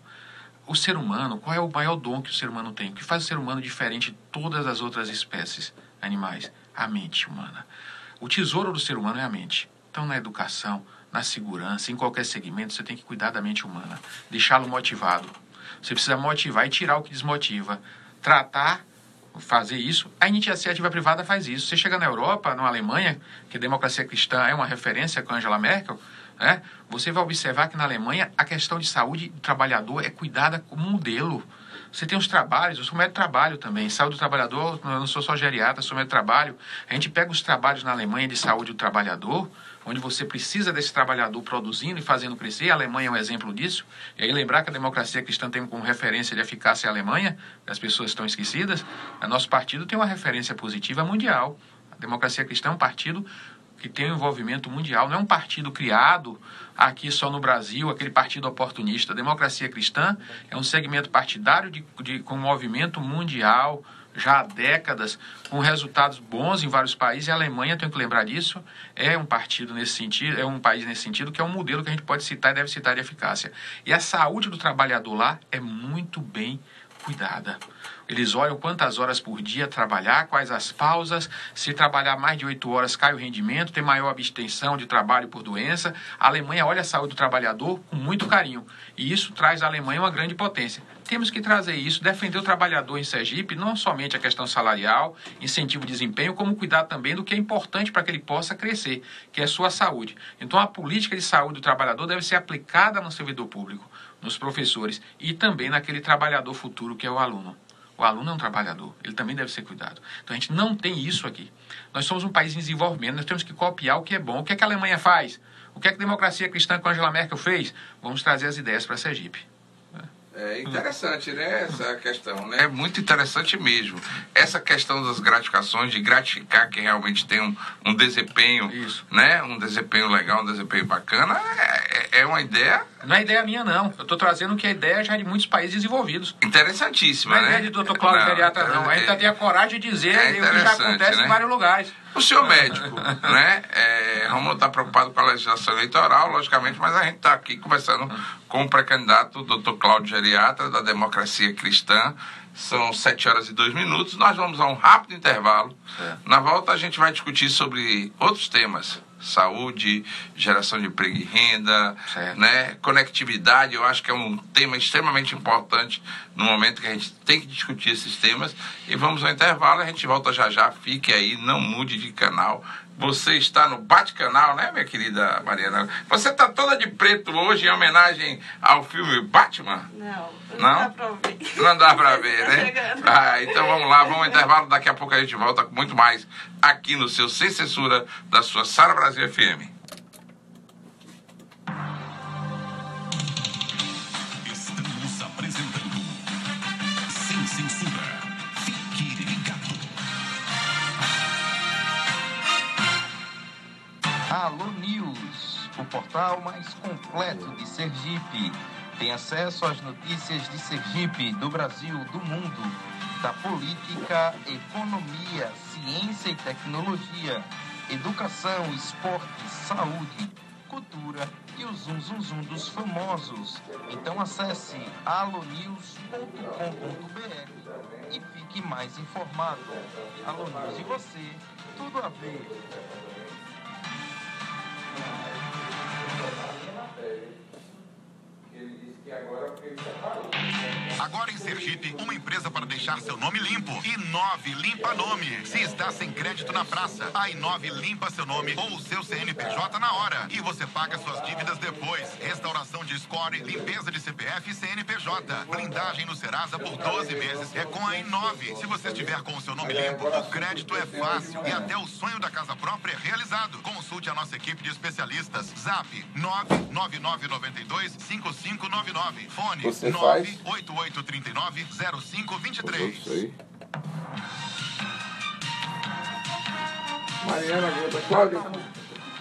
O ser humano, qual é o maior dom que o ser humano tem? O que faz o ser humano diferente de todas as outras espécies animais? A mente humana. O tesouro do ser humano é a mente. Então, na educação, na segurança, em qualquer segmento, você tem que cuidar da mente humana, deixá-lo motivado, você precisa motivar e tirar o que desmotiva. Tratar, fazer isso. A iniciativa privada faz isso. Você chega na Europa, na Alemanha, que a democracia cristã é uma referência com Angela Merkel, né? você vai observar que na Alemanha a questão de saúde do trabalhador é cuidada como modelo. Você tem os trabalhos, eu sou médico de trabalho também. Saúde do trabalhador, eu não sou só geriatra, sou médico de trabalho. A gente pega os trabalhos na Alemanha de saúde do trabalhador, onde você precisa desse trabalhador produzindo e fazendo crescer. A Alemanha é um exemplo disso. E aí lembrar que a democracia cristã tem como referência de eficácia a Alemanha, as pessoas estão esquecidas. O nosso partido tem uma referência positiva mundial. A democracia cristã é um partido que tem um envolvimento mundial, não é um partido criado aqui só no Brasil, aquele partido oportunista. A democracia cristã é um segmento partidário de, de, com movimento mundial, já há décadas, com resultados bons em vários países, e a Alemanha, tenho que lembrar disso, é um partido nesse sentido, é um país nesse sentido, que é um modelo que a gente pode citar e deve citar de eficácia. E a saúde do trabalhador lá é muito bem cuidada. Eles olham quantas horas por dia trabalhar, quais as pausas, se trabalhar mais de oito horas cai o rendimento, tem maior abstenção de trabalho por doença. A Alemanha olha a saúde do trabalhador com muito carinho. E isso traz à Alemanha uma grande potência. Temos que trazer isso, defender o trabalhador em Sergipe, não somente a questão salarial, incentivo de desempenho, como cuidar também do que é importante para que ele possa crescer, que é a sua saúde. Então a política de saúde do trabalhador deve ser aplicada no servidor público, nos professores e também naquele trabalhador futuro que é o aluno. O aluno é um trabalhador, ele também deve ser cuidado. Então a gente não tem isso aqui. Nós somos um país em desenvolvimento, nós temos que copiar o que é bom. O que, é que a Alemanha faz? O que, é que a democracia cristã com Angela Merkel fez? Vamos trazer as ideias para Sergipe. É interessante, né? Essa questão, né? É muito interessante mesmo. Essa questão das gratificações, de gratificar quem realmente tem um, um desempenho, Isso. né? Um desempenho legal, um desempenho bacana, é, é, é uma ideia. Não é ideia minha, não. Eu estou trazendo que é ideia já de muitos países desenvolvidos. Interessantíssima, não é né? ideia de Dr. Cláudio Geriatra, não. A gente é, tem a coragem de dizer é o que já acontece né? em vários lugares. O senhor médico, né? É, Romulo está preocupado com a legislação eleitoral, logicamente, mas a gente está aqui conversando com o pré-candidato, o doutor Cláudio Geriatra, da Democracia Cristã. São sete horas e dois minutos. Nós vamos a um rápido intervalo. É. Na volta, a gente vai discutir sobre outros temas saúde, geração de emprego e renda, né? conectividade, eu acho que é um tema extremamente importante no momento que a gente tem que discutir esses temas. E vamos ao intervalo, a gente volta já já, fique aí, não mude de canal. Você está no Bate-Canal, né, minha querida Mariana? Você está toda de preto hoje em homenagem ao filme Batman? Não, não, não dá pra ver. Não dá pra ver, né? Ah, então vamos lá, vamos ao intervalo. Daqui a pouco a gente volta com muito mais aqui no seu Sem Censura da sua Sara Brasil FM. Portal mais completo de Sergipe. Tem acesso às notícias de Sergipe, do Brasil, do mundo, da política, economia, ciência e tecnologia, educação, esporte, saúde, cultura e o zum zum zum dos famosos. Então acesse alonews.com.br e fique mais informado. Alô News e você, tudo a ver. Agora em Sergipe, uma empresa para deixar seu nome limpo. Inove Limpa Nome. Se está sem crédito na praça, a Inove limpa seu nome ou seu CNPJ na hora. E você paga suas dívidas depois. Restauração de score, limpeza de CPF e CNPJ. Blindagem no Serasa por 12 meses. É com a Inove. Se você estiver com o seu nome limpo, o crédito é fácil e até o sonho da casa própria é realizado. Consulte a nossa equipe de especialistas. Zap 99992 5599. Fone Você faz? 98839 0523. Isso aí. Mariana Gota, Cláudio,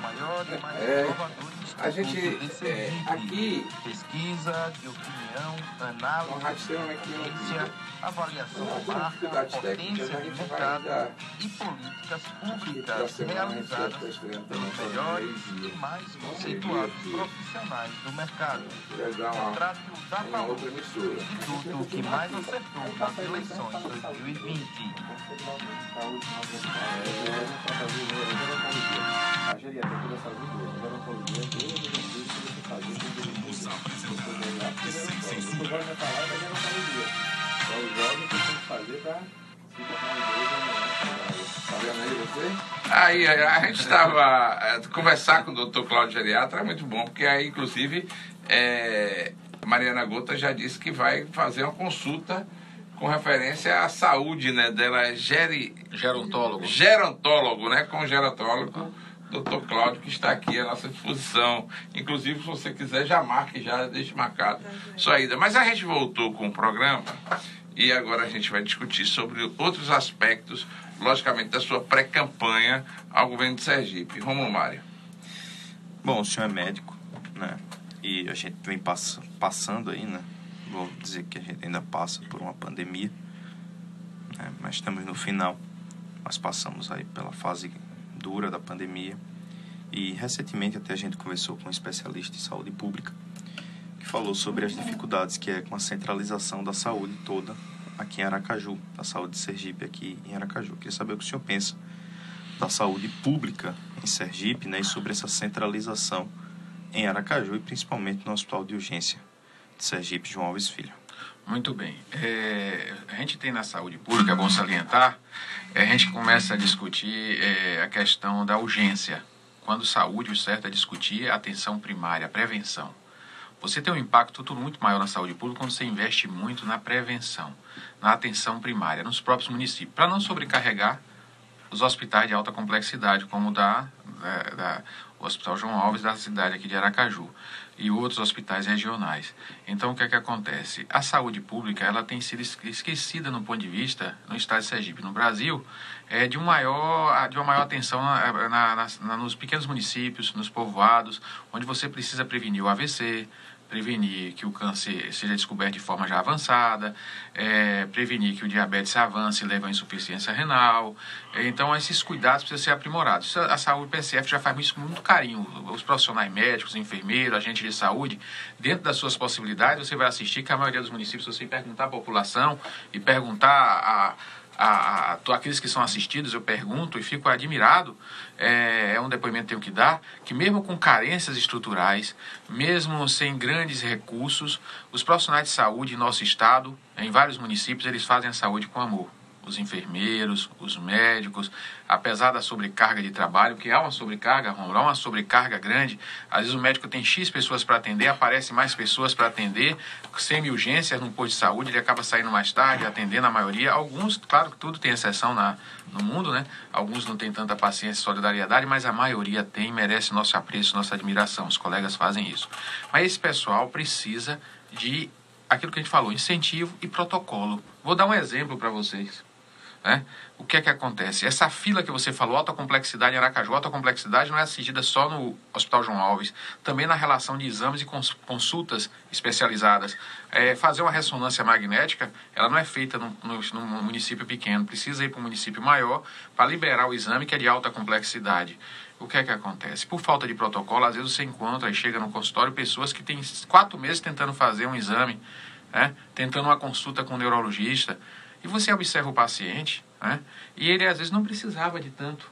Maior e mais É, inovador a gente, é, aqui- Pesquisa de opinião, análise, ciência, avaliação da marca, potência de mercado e políticas públicas realizadas também pelos melhores e mais conceituados profissionais do mercado. Trate-o da emissora. instituto que mais acertou nas eleições 2020. A geriatria da saúde a gerontologia, É o que tem que fazer se tornar um amanhã. Tá vendo aí você? Aí a gente estava. é, conversar com o doutor Cláudio Geriatra é muito bom, porque aí, inclusive, é, Mariana Gota já disse que vai fazer uma consulta com referência à saúde né, dela, é geri, Gerontólogo. gerontólogo, né? Com gerontólogo, doutor Cláudio, que está aqui à nossa disposição. Inclusive, se você quiser, já marque, já deixe marcado sua ida. Mas a gente voltou com o programa e agora a gente vai discutir sobre outros aspectos, logicamente, da sua pré-campanha ao governo de Sergipe. Romulo Mário. Bom, o senhor é médico, né? E a gente vem pass passando aí, né? Vou dizer que a gente ainda passa por uma pandemia, né? Mas estamos no final. Nós passamos aí pela fase dura da pandemia. E recentemente até a gente conversou com um especialista em saúde pública que falou sobre as dificuldades que é com a centralização da saúde toda aqui em Aracaju, da saúde de Sergipe aqui em Aracaju. Queria saber o que o senhor pensa da saúde pública em Sergipe, né, e sobre essa centralização em Aracaju e principalmente no Hospital de Urgência de Sergipe, João Alves Filho. Muito bem. É, a gente tem na saúde pública, é bom salientar, a gente começa a discutir é, a questão da urgência. Quando saúde, o certo é discutir a atenção primária, a prevenção. Você tem um impacto tudo muito maior na saúde pública quando você investe muito na prevenção, na atenção primária, nos próprios municípios, para não sobrecarregar os hospitais de alta complexidade, como da, da, da- o Hospital João Alves da cidade aqui de Aracaju e outros hospitais regionais. Então, o que é que acontece? A saúde pública ela tem sido es- esquecida no ponto de vista, no estado de Sergipe, no Brasil, é, de, um maior, de uma maior atenção na, na- na- nos pequenos municípios, nos povoados, onde você precisa prevenir o AVC, prevenir que o câncer seja descoberto de forma já avançada, é, prevenir que o diabetes avance e leve à insuficiência renal. É, Então, esses cuidados precisam ser aprimorados. A saúde PSF já faz isso com muito carinho. Os profissionais médicos, enfermeiros, agentes de saúde, dentro das suas possibilidades, você vai assistir que a maioria dos municípios, se você perguntar à população e perguntar a a, a, aqueles que são assistidos, eu pergunto e fico admirado, é, é um depoimento que tenho que dar, que mesmo com carências estruturais, mesmo sem grandes recursos, os profissionais de saúde em nosso estado, em vários municípios, eles fazem a saúde com amor. Os enfermeiros, os médicos, apesar da sobrecarga de trabalho, que há uma sobrecarga, Romulo, há uma sobrecarga grande, às vezes o médico tem X pessoas para atender, aparece mais pessoas para atender, semi-urgências no posto de saúde, ele acaba saindo mais tarde, atendendo a maioria. Alguns, claro que tudo tem exceção na, no mundo, né? Alguns não têm tanta paciência e solidariedade, mas a maioria tem merece nosso apreço, nossa admiração. Os colegas fazem isso. Mas esse pessoal precisa de aquilo que a gente falou, incentivo e protocolo. Vou dar um exemplo para vocês. Né? O que é que acontece? Essa fila que você falou, alta complexidade em Aracaju, alta complexidade não é assistida só no Hospital João Alves, também na relação de exames e cons- consultas especializadas. É, fazer uma ressonância magnética, ela não é feita num, município pequeno, precisa ir para um município maior para liberar o exame que é de alta complexidade. O que é que acontece? Por falta de protocolo, às vezes você encontra e chega no consultório pessoas que têm quatro meses tentando fazer um exame, né? tentando uma consulta com um neurologista, e você observa o paciente, né? e ele às vezes não precisava de tanto.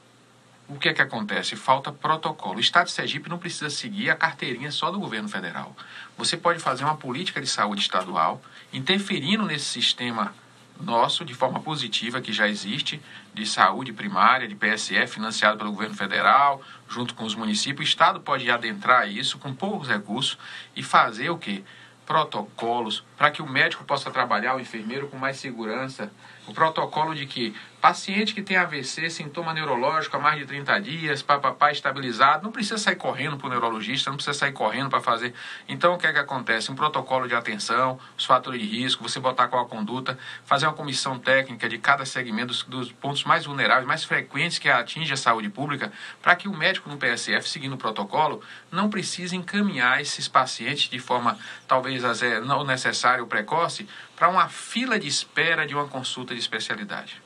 O que é que acontece? Falta protocolo. O Estado de Sergipe não precisa seguir a carteirinha só do governo federal. Você pode fazer uma política de saúde estadual, interferindo nesse sistema nosso de forma positiva que já existe, de saúde primária, de PSF, financiado pelo governo federal, junto com os municípios. O Estado pode adentrar isso com poucos recursos e fazer o quê? Protocolos para que o médico possa trabalhar, o enfermeiro, com mais segurança. O protocolo de que paciente que tem AVC, sintoma neurológico há mais de 30 dias, papapá estabilizado, não precisa sair correndo para o neurologista, não precisa sair correndo para fazer. Então, o que é que acontece? Um protocolo de atenção, os fatores de risco, você botar qual a conduta, fazer uma comissão técnica de cada segmento, dos, dos pontos mais vulneráveis, mais frequentes que atinge a saúde pública, para que o médico no PSF, seguindo o protocolo, não precise encaminhar esses pacientes de forma talvez não necessária ou precoce para uma fila de espera de uma consulta de especialidade.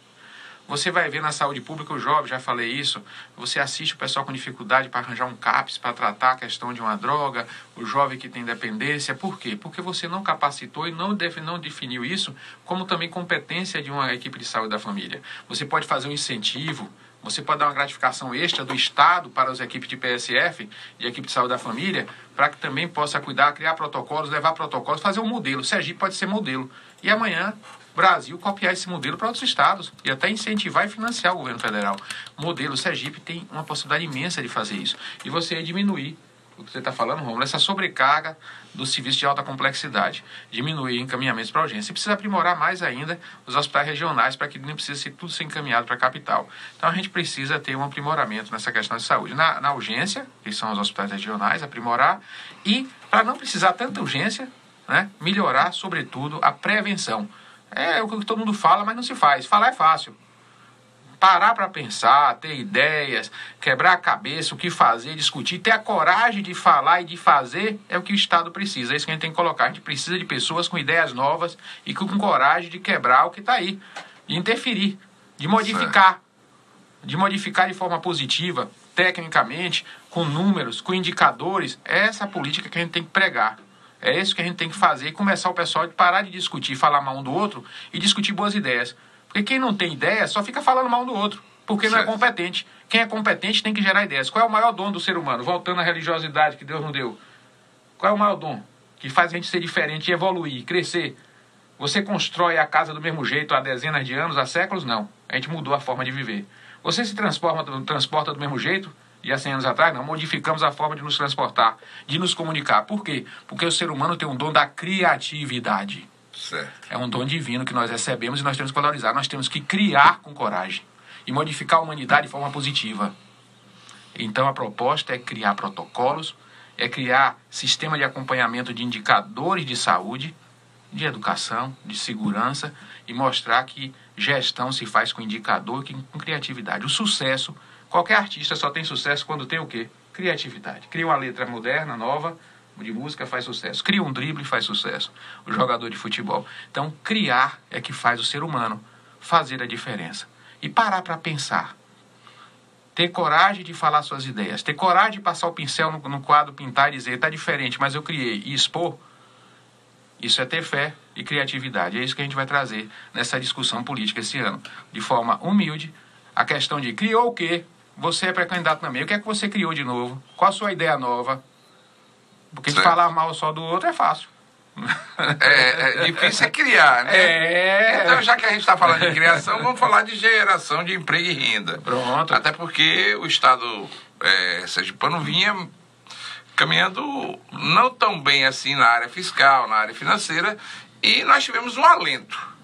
Você vai ver na saúde pública o jovem, já falei isso, você assiste o pessoal com dificuldade para arranjar um CAPS, para tratar a questão de uma droga, o jovem que tem dependência. Por quê? Porque você não capacitou e não, não definiu isso como também competência de uma equipe de saúde da família. Você pode fazer um incentivo, você pode dar uma gratificação extra do Estado para as equipes de PSF, de equipe de saúde da família, para que também possa cuidar, criar protocolos, levar protocolos, fazer um modelo. Sergipe pode ser modelo. E amanhã Brasil copiar esse modelo para outros estados e até incentivar e financiar o governo federal. O modelo Sergipe tem uma possibilidade imensa de fazer isso. E você diminuir o que você está falando, Romulo, essa sobrecarga do serviço de alta complexidade, diminuir encaminhamentos para urgência. E precisa aprimorar mais ainda os hospitais regionais para que não precise ser tudo ser encaminhado para a capital. Então a gente precisa ter um aprimoramento nessa questão de saúde. Na, na urgência, que são os hospitais regionais, aprimorar, e para não precisar tanta urgência, né, melhorar, sobretudo, a prevenção. É o que todo mundo fala, mas não se faz. Falar é fácil. Parar para pensar, ter ideias, quebrar a cabeça, o que fazer, discutir, ter a coragem de falar e de fazer é o que o Estado precisa. É isso que a gente tem que colocar. A gente precisa de pessoas com ideias novas e com coragem de quebrar o que está aí, de interferir, de modificar, de modificar de forma positiva, tecnicamente, com números, com indicadores. É essa a política que a gente tem que pregar. É isso que a gente tem que fazer e começar o pessoal a parar de discutir, falar mal um do outro e discutir boas ideias. Porque quem não tem ideia só fica falando mal um do outro, porque não é Certo. competente. Quem é competente tem que gerar ideias. Qual é o maior dom do ser humano? Voltando à religiosidade que Deus não deu. Qual é o maior dom? Que faz a gente ser diferente, evoluir, crescer. Você constrói a casa do mesmo jeito há dezenas de anos, há séculos? Não. A gente mudou a forma de viver. Você se transforma, transporta do mesmo jeito de há 100 anos atrás? Não. Modificamos a forma de nos transportar, de nos comunicar. Por quê? Porque o ser humano tem um dom da criatividade. Certo. É um dom divino que nós recebemos e nós temos que valorizar. Nós temos que criar com coragem e modificar a humanidade de forma positiva. Então a proposta é criar protocolos, é criar sistema de acompanhamento de indicadores de saúde, de educação, de segurança e mostrar que gestão se faz com indicador, que- com criatividade. O sucesso, qualquer artista só tem sucesso quando tem o quê? Criatividade. Cria uma letra moderna, nova, de música faz sucesso. Cria um drible faz sucesso. O jogador de futebol. Então, criar é que faz o ser humano fazer a diferença. E parar para pensar. Ter coragem de falar suas ideias. Ter coragem de passar o pincel no, no quadro, pintar e dizer, está diferente, mas eu criei. E expor. Isso é ter fé e criatividade. É isso que a gente vai trazer nessa discussão política esse ano. De forma humilde, a questão de criou o quê? Você é pré-candidato também. O que é que você criou de novo? Qual a sua ideia nova? Porque Certo. falar mal só do outro é fácil. É, é difícil é criar, né? É. Então, já que a gente está falando de criação, vamos falar de geração de emprego e renda. Pronto. Até porque o Estado é, sergipano vinha caminhando não tão bem assim na área fiscal, na área financeira, e nós tivemos um alento.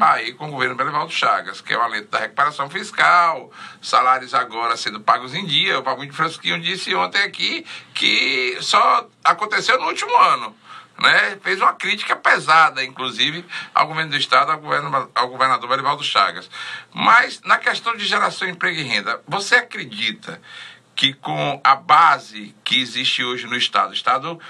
Aí com o governo Belivaldo Chagas, que é o alento da recuperação fiscal, salários agora sendo pagos em dia. O de Francisquinho disse ontem aqui que só aconteceu no último ano. né, fez uma crítica pesada, inclusive, ao governo do Estado, ao, governo, ao governador Belivaldo Chagas. Mas, na questão de geração de emprego e renda, você acredita que com a base que existe hoje no Estado, o Estado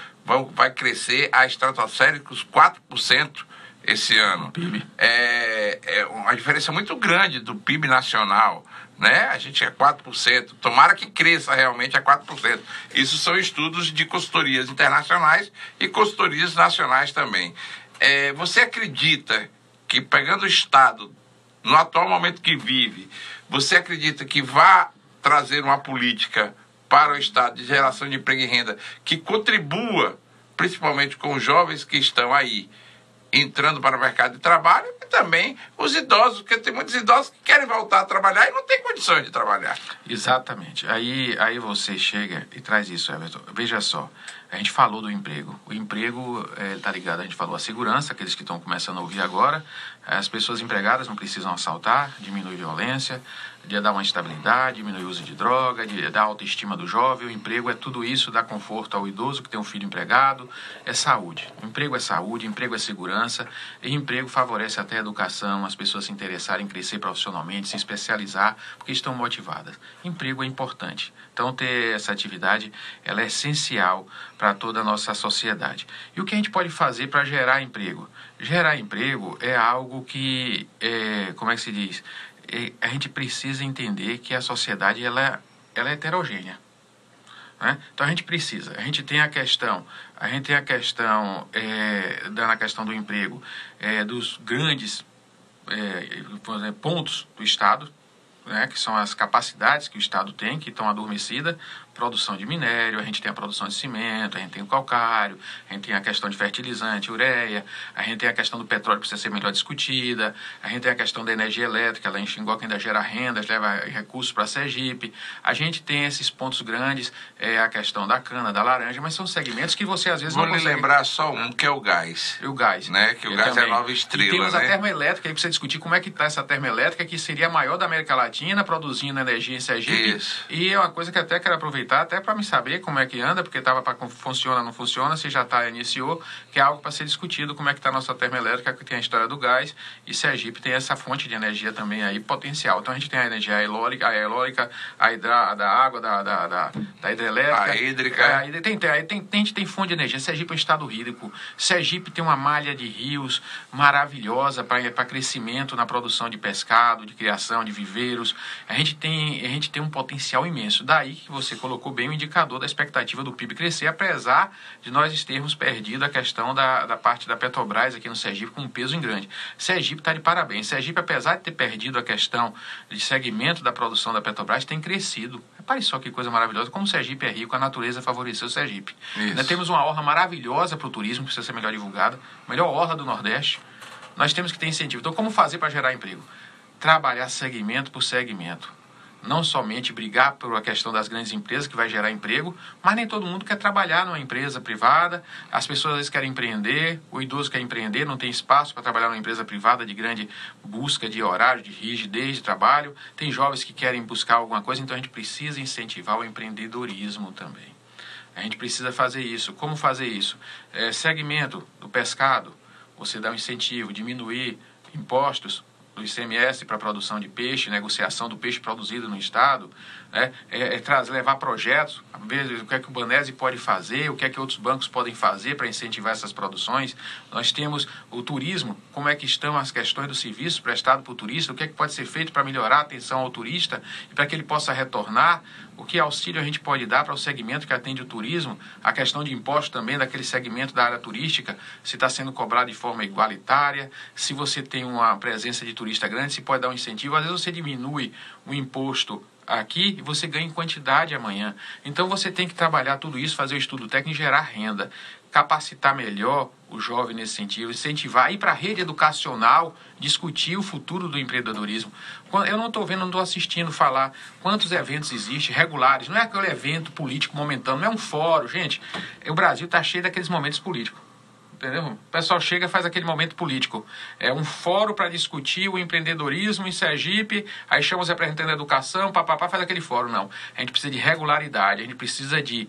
vai crescer a estratosféricos 4% esse ano. PIB. É, é uma diferença muito grande do PIB nacional. Né? A gente é 4%. Tomara que cresça realmente a 4%. Isso são estudos de consultorias internacionais e consultorias nacionais também. É, você acredita que, pegando o Estado, no atual momento que vive, você acredita que vá trazer uma política para o Estado de geração de emprego e renda que contribua, principalmente com os jovens que estão aí entrando para o mercado de trabalho e também os idosos, porque tem muitos idosos que querem voltar a trabalhar e não têm condições de trabalhar. Exatamente. Aí, aí você chega e traz isso, Everton. Veja só, a gente falou do emprego. O emprego está é, ligado, a gente falou a segurança, aqueles que estão começando a ouvir agora. As pessoas empregadas não precisam assaltar, diminui violência dar uma estabilidade, diminuir o uso de droga, dar autoestima do jovem. O emprego é tudo isso, dá conforto ao idoso que tem um filho empregado, é saúde. Emprego é saúde, emprego é segurança, e emprego favorece até a educação, as pessoas se interessarem em crescer profissionalmente, se especializar, porque estão motivadas. Emprego é importante. Então, ter essa atividade ela é essencial para toda a nossa sociedade. E o que a gente pode fazer para gerar emprego? Gerar emprego é algo que, é, como é que se diz? a gente precisa entender que a sociedade ela, ela é heterogênea. Né? Então a gente precisa, a gente tem a questão, a gente tem a questão, é, na questão do emprego, é, dos grandes é, pontos do Estado, né, que são as capacidades que o Estado tem, que estão adormecidas, produção de minério, a gente tem a produção de cimento, a gente tem o calcário, a gente tem a questão de fertilizante, ureia, a gente tem a questão do petróleo que precisa ser melhor discutida, a gente tem a questão da energia elétrica, lá em Xingó que ainda gera rendas, leva recursos para a Sergipe, a gente tem esses pontos grandes, é, a questão da cana, da laranja, mas são segmentos que você às vezes Vou não lhe consegue... lembrar só um, que é o gás. E o gás. Né? Que o gás também. é a nova estrela, E temos né? a termoelétrica, aí precisa discutir como é que está essa termoelétrica, que seria a maior da América Latina, produzindo energia em Sergipe. Isso. E é uma coisa que até quero aproveitar, até para me saber como é que anda, porque estava para funciona, não funciona, se já está, iniciou, que é algo para ser discutido, como é que está a nossa termoelétrica, que tem a história do gás, e Sergipe tem essa fonte de energia também aí potencial. Então a gente tem a energia eólica, a eólica, a, hidra, da água, da, da, da, da hidrelétrica. A hídrica. É, tem, tem, tem, tem, a gente tem fonte de energia. Sergipe é um estado hídrico. Sergipe tem uma malha de rios maravilhosa para crescimento na produção de pescado, de criação de viveiros. A gente, tem, a gente tem um potencial imenso. Daí que você colocou bem o indicador da expectativa do PIB crescer, apesar de nós termos perdido a questão da, da parte da Petrobras aqui no Sergipe com um peso em grande. Sergipe está de parabéns. Sergipe, apesar de ter perdido a questão de segmento da produção da Petrobras, tem crescido. Repare só que coisa maravilhosa. Como o Sergipe é rico, a natureza favoreceu o Sergipe. Nós temos uma orla maravilhosa para o turismo, precisa ser melhor divulgada. Melhor orla do Nordeste. Nós temos que ter incentivo. Então, como fazer para gerar emprego? Trabalhar segmento por segmento. Não somente brigar pela questão das grandes empresas, que vai gerar emprego, mas nem todo mundo quer trabalhar numa empresa privada. As pessoas às vezes querem empreender, o idoso quer empreender, não tem espaço para trabalhar numa empresa privada de grande busca de horário, de rigidez de trabalho. Tem jovens que querem buscar alguma coisa, então a gente precisa incentivar o empreendedorismo também. A gente precisa fazer isso. Como fazer isso? É, segmento do pescado, você dá um incentivo, diminuir impostos do ICMS para a produção de peixe, negociação do peixe produzido no Estado, né? é, é trazer, levar projetos, ver o que é que o Banese pode fazer, o que é que outros bancos podem fazer para incentivar essas produções. Nós temos o turismo, como é que estão as questões do serviço prestado para o turista, o que é que pode ser feito para melhorar a atenção ao turista e para que ele possa retornar, o que auxílio a gente pode dar para o segmento que atende o turismo, a questão de imposto também daquele segmento da área turística, se está sendo cobrado de forma igualitária, se você tem uma presença de turista grande, se pode dar um incentivo, às vezes você diminui o imposto aqui e você ganha em quantidade amanhã. Então você tem que trabalhar tudo isso, fazer o estudo técnico e gerar renda. Capacitar melhor o jovem nesse sentido, incentivar, ir para a rede educacional, discutir o futuro do empreendedorismo. Eu não estou vendo, não estou assistindo falar quantos eventos existem regulares. Não é aquele evento político momentâneo, não é um fórum. Gente, o Brasil está cheio daqueles momentos políticos. Entendeu? O pessoal chega faz aquele momento político. É um fórum para discutir o empreendedorismo em Sergipe, aí chama os representantes da educação, papapá, faz aquele fórum. Não. A gente precisa de regularidade, a gente precisa de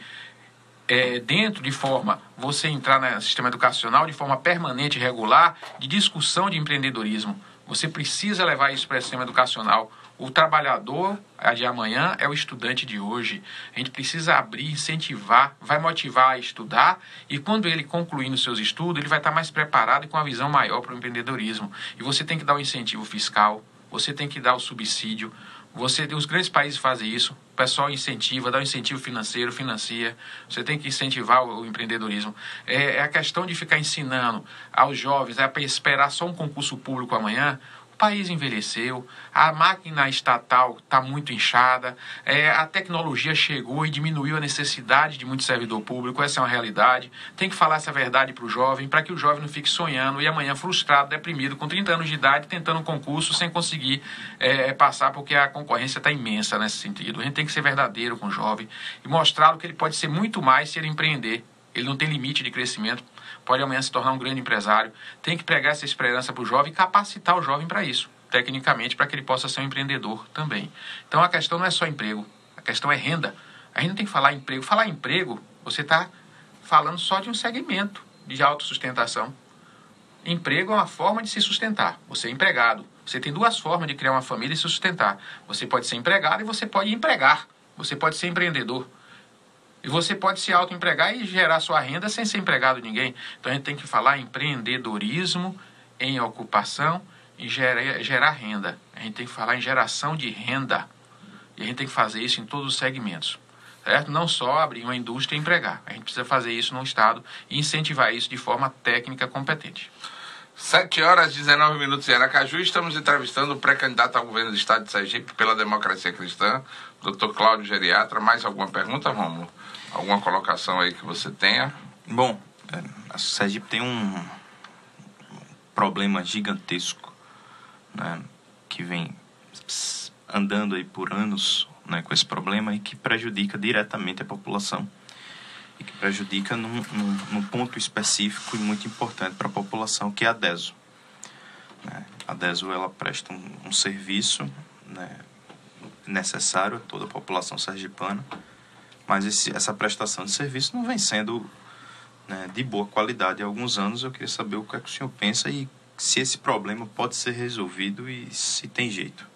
é, dentro de forma, você entrar no sistema educacional de forma permanente e regular, de discussão de empreendedorismo. Você precisa levar isso para o sistema educacional. O trabalhador de amanhã é o estudante de hoje. A gente precisa abrir, incentivar, vai motivar a estudar e quando ele concluir nos seus estudos, ele vai estar mais preparado e com uma visão maior para o empreendedorismo. E você tem que dar o incentivo fiscal, você tem que dar o subsídio. Você, os grandes países fazem isso. O pessoal incentiva, dá um incentivo financeiro, financia. Você tem que incentivar o, o empreendedorismo. É, é, a questão de ficar ensinando aos jovens, é para esperar só um concurso público amanhã país envelheceu, a máquina estatal está muito inchada, é, a tecnologia chegou e diminuiu a necessidade de muito servidor público, essa é uma realidade. Tem que falar essa verdade para o jovem, para que o jovem não fique sonhando e amanhã frustrado, deprimido, com 30 anos de idade, tentando um concurso sem conseguir é, passar, porque a concorrência está imensa nesse sentido. A gente tem que ser verdadeiro com o jovem e mostrá-lo que ele pode ser muito mais se ele empreender. Ele não tem limite de crescimento pode amanhã se tornar um grande empresário. Tem que pregar essa esperança para o jovem e capacitar o jovem para isso, tecnicamente, para que ele possa ser um empreendedor também. Então a questão não é só emprego, a questão é renda. A gente não tem que falar emprego. Falar emprego, você está falando só de um segmento de autossustentação. Emprego é uma forma de se sustentar. Você é empregado. Você tem duas formas de criar uma família e se sustentar. Você pode ser empregado e você pode empregar. Você pode ser empreendedor. E você pode se autoempregar e gerar sua renda sem ser empregado de ninguém. Então a gente tem que falar empreendedorismo em ocupação e gerar, gerar renda. A gente tem que falar em geração de renda. E a gente tem que fazer isso em todos os segmentos. Certo? Não só abrir uma indústria e empregar. A gente precisa fazer isso no Estado e incentivar isso de forma técnica competente. 7 horas e 19 minutos em Aracaju. Estamos entrevistando o pré-candidato ao governo do Estado de Sergipe pela Democracia Cristã, Dr. Cláudio Geriatra. Mais alguma pergunta, Romulo? Alguma colocação aí que você tenha? Bom, é, a Sergipe tem um problema gigantesco, né, que vem andando aí por anos né, com esse problema e que prejudica diretamente a população e que prejudica num, num, num ponto específico e muito importante para a população, que é a DESO. Né? A DESO ela presta um, um serviço né, necessário a toda a população sergipana, mas esse, essa prestação de serviço não vem sendo né, de boa qualidade há alguns anos. Eu queria saber o que, é que o senhor pensa e se esse problema pode ser resolvido e se tem jeito.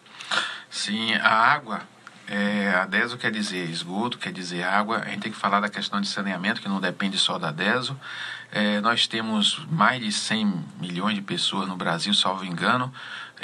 Sim, a água, é, a DESO quer dizer esgoto, quer dizer água. A gente tem que falar da questão de saneamento, que não depende só da DESO. É, nós temos mais de 100 milhões de pessoas no Brasil, salvo engano,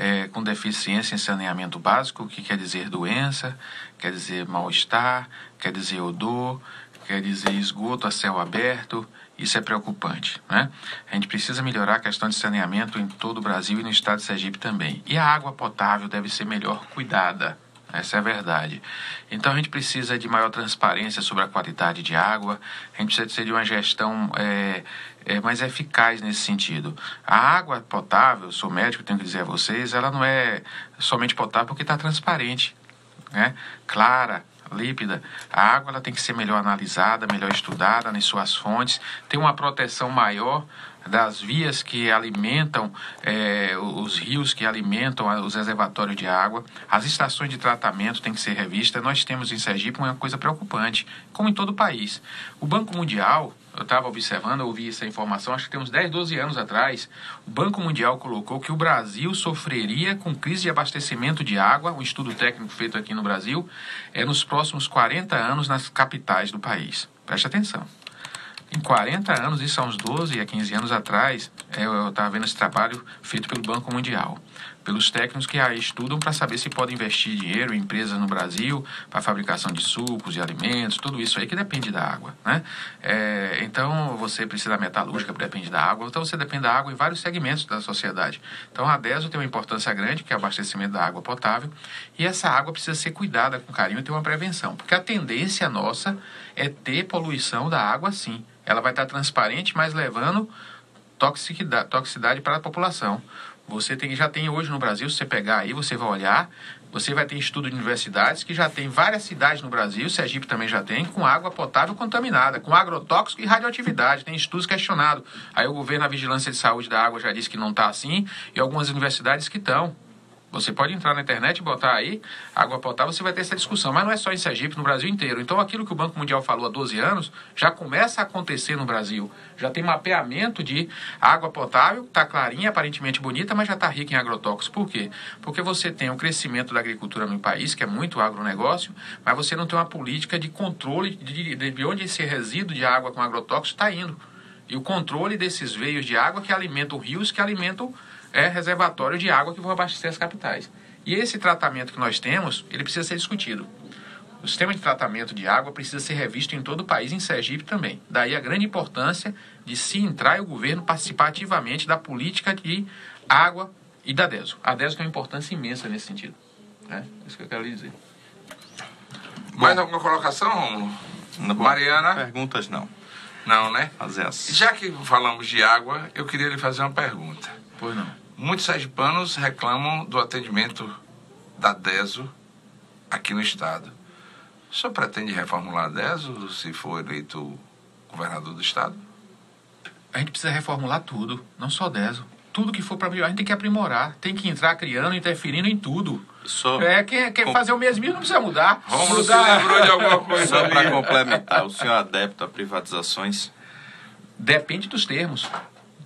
é, com deficiência em saneamento básico, que quer dizer doença, quer dizer mal-estar, quer dizer odor, quer dizer esgoto a céu aberto. Isso é preocupante. Né? A gente precisa melhorar a questão de saneamento em todo o Brasil e no estado de Sergipe também. E a água potável deve ser melhor cuidada. Essa é a verdade. Então a gente precisa de maior transparência sobre a qualidade de água, a gente precisa de uma gestão é, é, mais eficaz nesse sentido. A água potável, sou médico, tenho que dizer a vocês, ela não é somente potável porque está transparente, né? clara, lípida. A água ela tem que ser melhor analisada, melhor estudada nas suas fontes, ter uma proteção maior das vias que alimentam é, os rios que alimentam os reservatórios de água. As estações de tratamento têm que ser revistas. Nós temos em Sergipe uma coisa preocupante, como em todo o país. O Banco Mundial, eu estava observando, ouvi essa informação, acho que tem uns 10, 12 anos atrás, o Banco Mundial colocou que o Brasil sofreria com crise de abastecimento de água, um estudo técnico feito aqui no Brasil, é nos próximos 40 anos nas capitais do país. Preste atenção. Em 40 anos, isso há uns 12 a 15 anos atrás, é, eu estava vendo esse trabalho feito pelo Banco Mundial, pelos técnicos que aí estudam para saber se podem investir dinheiro em empresas no Brasil para fabricação de sucos e alimentos, tudo isso aí que depende da água. Né? É, então, você precisa da metalúrgica, depende da água, então você depende da água em vários segmentos da sociedade. Então, a DESO tem uma importância grande, que é o abastecimento da água potável, e essa água precisa ser cuidada com carinho e ter uma prevenção, porque a tendência nossa é ter poluição da água sim ela vai estar transparente, mas levando toxicidade, toxicidade para a população. Você tem, já tem hoje no Brasil, se você pegar aí, você vai olhar, você vai ter estudo de universidades que já tem várias cidades no Brasil, Sergipe também já tem, com água potável contaminada, com agrotóxico e radioatividade. Tem estudos questionados. Aí o governo, a Vigilância de Saúde da Água já disse que não está assim, e algumas universidades que estão. Você pode entrar na internet e botar aí água potável, você vai ter essa discussão. Mas não é só em Sergipe, no Brasil inteiro. Então, aquilo que o Banco Mundial falou há 12 anos já começa a acontecer no Brasil. Já tem mapeamento de água potável, está clarinha, aparentemente bonita, mas já está rica em agrotóxicos. Por quê? Porque você tem o crescimento da agricultura no país, que é muito agronegócio, mas você não tem uma política de controle de, de onde esse resíduo de água com agrotóxicos está indo. E o controle desses veios de água que alimentam rios, que alimentam é reservatório de água que vão abastecer as capitais. E esse tratamento que nós temos, ele precisa ser discutido. O sistema de tratamento de água precisa ser revisto em todo o país, em Sergipe também. Daí a grande importância de se entrar e o governo participar ativamente da política de água e da DESO. A DESO tem uma importância imensa nesse sentido. É isso que eu quero lhe dizer. Mais alguma colocação? Mariana? Perguntas não. Não, né? Fazer as... Já que falamos de água, eu queria lhe fazer uma pergunta. Pois não. Muitos sergipanos reclamam do atendimento da DESO aqui no estado. O senhor pretende reformular a DESO se for eleito governador do estado? A gente precisa reformular tudo, não só DESO. Tudo que for para melhorar, a gente tem que aprimorar. Tem que entrar criando, interferindo em tudo. Só, É, quem quer Com- fazer o mesmo não precisa mudar. Se Mudar- lembrou de alguma coisa só para complementar, o senhor é adepto a privatizações? Depende dos termos.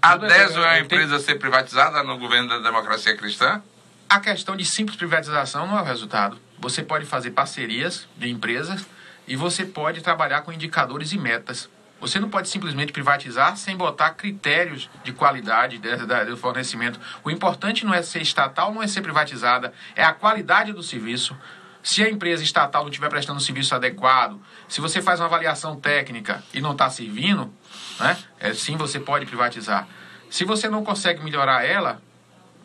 A DESO é a tem- empresa a ser privatizada no governo da democracia cristã? A questão de simples privatização não é o resultado. Você pode fazer parcerias de empresas e você pode trabalhar com indicadores e metas. Você não pode simplesmente privatizar sem botar critérios de qualidade de- da- do fornecimento. O importante não é ser estatal, não é ser privatizada, é a qualidade do serviço. Se a empresa estatal não estiver prestando um serviço adequado, se você faz uma avaliação técnica e não está servindo, né, é, sim você pode privatizar. Se você não consegue melhorar ela,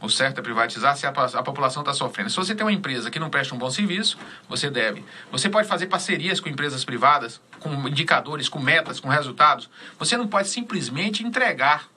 o certo é privatizar se a, a população está sofrendo. Se você tem uma empresa que não presta um bom serviço, você deve. Você pode fazer parcerias com empresas privadas, com indicadores, com metas, com resultados. Você não pode simplesmente entregar.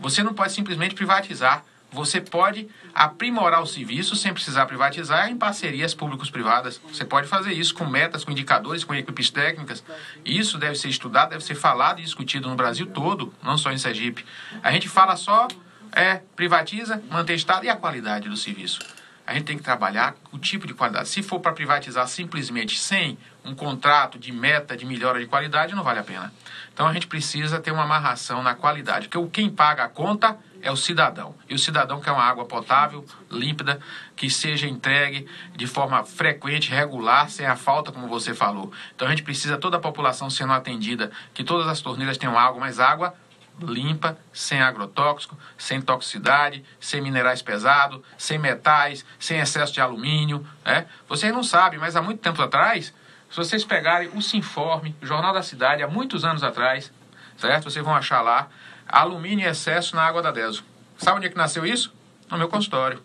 Você não pode simplesmente privatizar. Você pode aprimorar o serviço sem precisar privatizar em parcerias públicos-privadas. Você pode fazer isso com metas, com indicadores, com equipes técnicas. Isso deve ser estudado, deve ser falado e discutido no Brasil todo, não só em Sergipe. A gente fala só, é, privatiza, mantém estado e a qualidade do serviço. A gente tem que trabalhar o tipo de qualidade. Se for para privatizar simplesmente sem um contrato de meta de melhora de qualidade, não vale a pena. Então a gente precisa ter uma amarração na qualidade, porque quem paga a conta é o cidadão. E o cidadão quer uma água potável, límpida, que seja entregue de forma frequente, regular, sem a falta, como você falou. Então a gente precisa toda a população sendo atendida, que todas as torneiras tenham água, mas água limpa, sem agrotóxico, sem toxicidade, sem minerais pesados, sem metais, sem excesso de alumínio. Né? Vocês não sabem, mas há muito tempo atrás, se vocês pegarem o Sinforme, o Jornal da Cidade, há muitos anos atrás, certo? Vocês vão achar lá alumínio em excesso na água da Deso. Sabe onde é que nasceu isso? No meu consultório.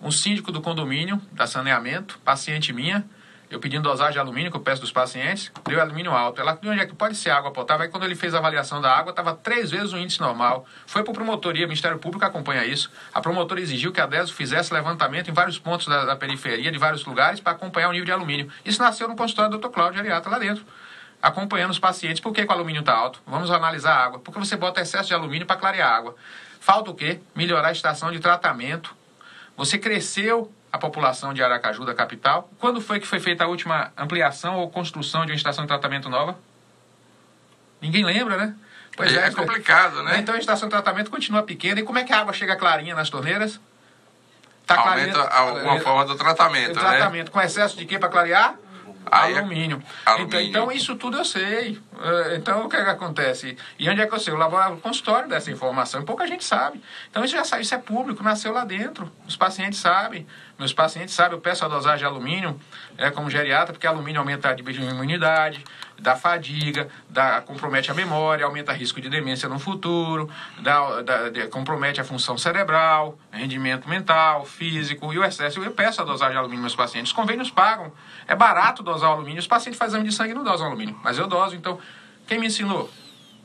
Um síndico do condomínio, da saneamento, paciente minha, eu pedindo dosagem de alumínio, que eu peço dos pacientes, deu alumínio alto. Ela, de onde é que pode ser água potável? Aí quando ele fez a avaliação da água, estava três vezes o índice normal. Foi para a promotoria, o Ministério Público acompanha isso. A promotora exigiu que a DESO fizesse levantamento em vários pontos da, da periferia, de vários lugares, para acompanhar o nível de alumínio. Isso nasceu no consultório do Dr. Cláudio Ariata, lá dentro. Acompanhando os pacientes. Por que, que o alumínio está alto? Vamos analisar a água. Porque você bota excesso de alumínio para clarear a água. Falta o quê? Melhorar a estação de tratamento. Você cresceu a população de Aracaju, da capital. Quando foi que foi feita a última ampliação ou construção de uma estação de tratamento nova? Ninguém lembra, né? É, complicado, né? Então a estação de tratamento continua pequena. E como é que a água chega clarinha nas torneiras? Tá Aumenta clareando- alguma forma do tratamento, o né? tratamento com excesso de quê para clarear? Aí é- alumínio. alumínio. Então, então, isso tudo eu sei. Eh, Então, o que, é que acontece? E onde é que eu sei? O laboratório, o consultório dessa informação. E pouca gente sabe. Então, isso já sabe, isso é público, nasceu lá dentro. Os pacientes sabem. Meus pacientes sabem, eu peço a dosagem de alumínio é, como geriatra, porque alumínio aumenta a imunidade, dá fadiga, dá, compromete a memória, aumenta risco de demência no futuro, dá, dá- compromete a função cerebral, rendimento mental, físico e o excesso. Eu peço a dosagem de alumínio meus pacientes. Os convênios pagam. É barato dosar o alumínio. Os pacientes fazem exame de sangue e não dosam alumínio. Mas eu doso. Então, quem me ensinou?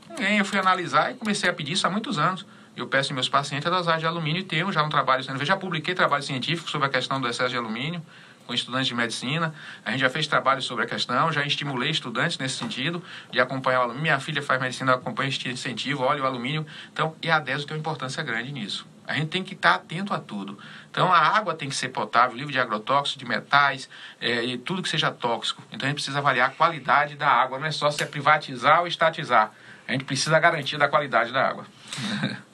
Ninguém. Eu fui analisar e comecei a pedir isso há muitos anos. Eu peço meus pacientes a dosagem de alumínio e tenho já um trabalho feito. Já publiquei trabalho científico sobre a questão do excesso de alumínio com estudantes de medicina. A gente já fez trabalho sobre a questão, já estimulei estudantes nesse sentido, de acompanhar o alumínio. Minha filha faz medicina, eu acompanho este incentivo, olha o alumínio. Então, e a DESO tem uma importância grande nisso. A gente tem que estar atento a tudo. Então a água tem que ser potável, livre de agrotóxicos, de metais, é, e tudo que seja tóxico. Então a gente precisa avaliar a qualidade da água, não é só se é privatizar ou estatizar. A gente precisa garantir da qualidade da água.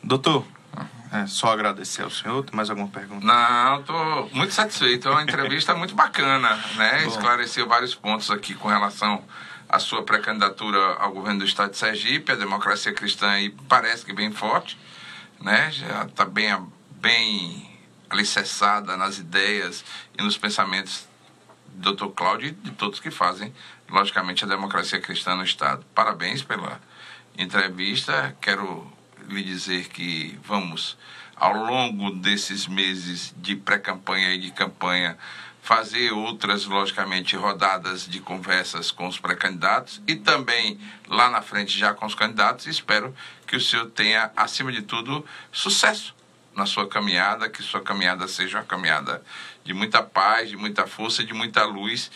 Doutor, é só agradecer ao senhor. Tem mais alguma pergunta? Não, estou muito satisfeito. É uma entrevista muito bacana, né? Esclareceu vários pontos aqui com relação à sua pré-candidatura ao governo do estado de Sergipe. A democracia cristã aí parece que bem forte, né? Já está bem, bem alicerçada nas ideias e nos pensamentos do Dr. Cláudio e de todos que fazem, logicamente, a democracia cristã no estado. Parabéns pela entrevista. Quero lhe dizer que vamos, ao longo desses meses de pré-campanha e de campanha, fazer outras, logicamente, rodadas de conversas com os pré-candidatos e também lá na frente já com os candidatos. Espero que o senhor tenha, acima de tudo, sucesso na sua caminhada, que sua caminhada seja uma caminhada de muita paz, de muita força, de muita luz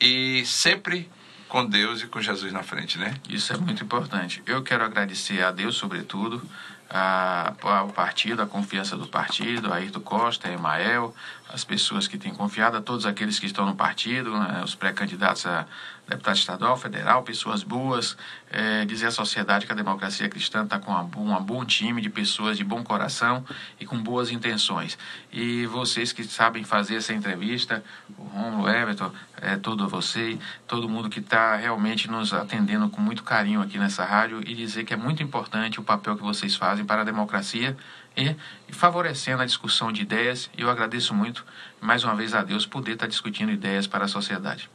e sempre com Deus e com Jesus na frente, né? Isso é muito importante. Eu quero agradecer a Deus, sobretudo, a, ao partido, a confiança do partido, a Ayrton Costa, a Emael, as pessoas que têm confiado, a todos aqueles que estão no partido, né, os pré-candidatos a deputado estadual, federal, pessoas boas, é, dizer à sociedade que a democracia cristã está com um, bom time de pessoas de bom coração e com boas intenções. E vocês que sabem fazer essa entrevista, o Romulo, Everton, é, todo você, todo mundo que está realmente nos atendendo com muito carinho aqui nessa rádio e dizer que é muito importante o papel que vocês fazem para a democracia e, e favorecendo a discussão de ideias. E eu agradeço muito, mais uma vez, a Deus poder estar discutindo ideias para a sociedade.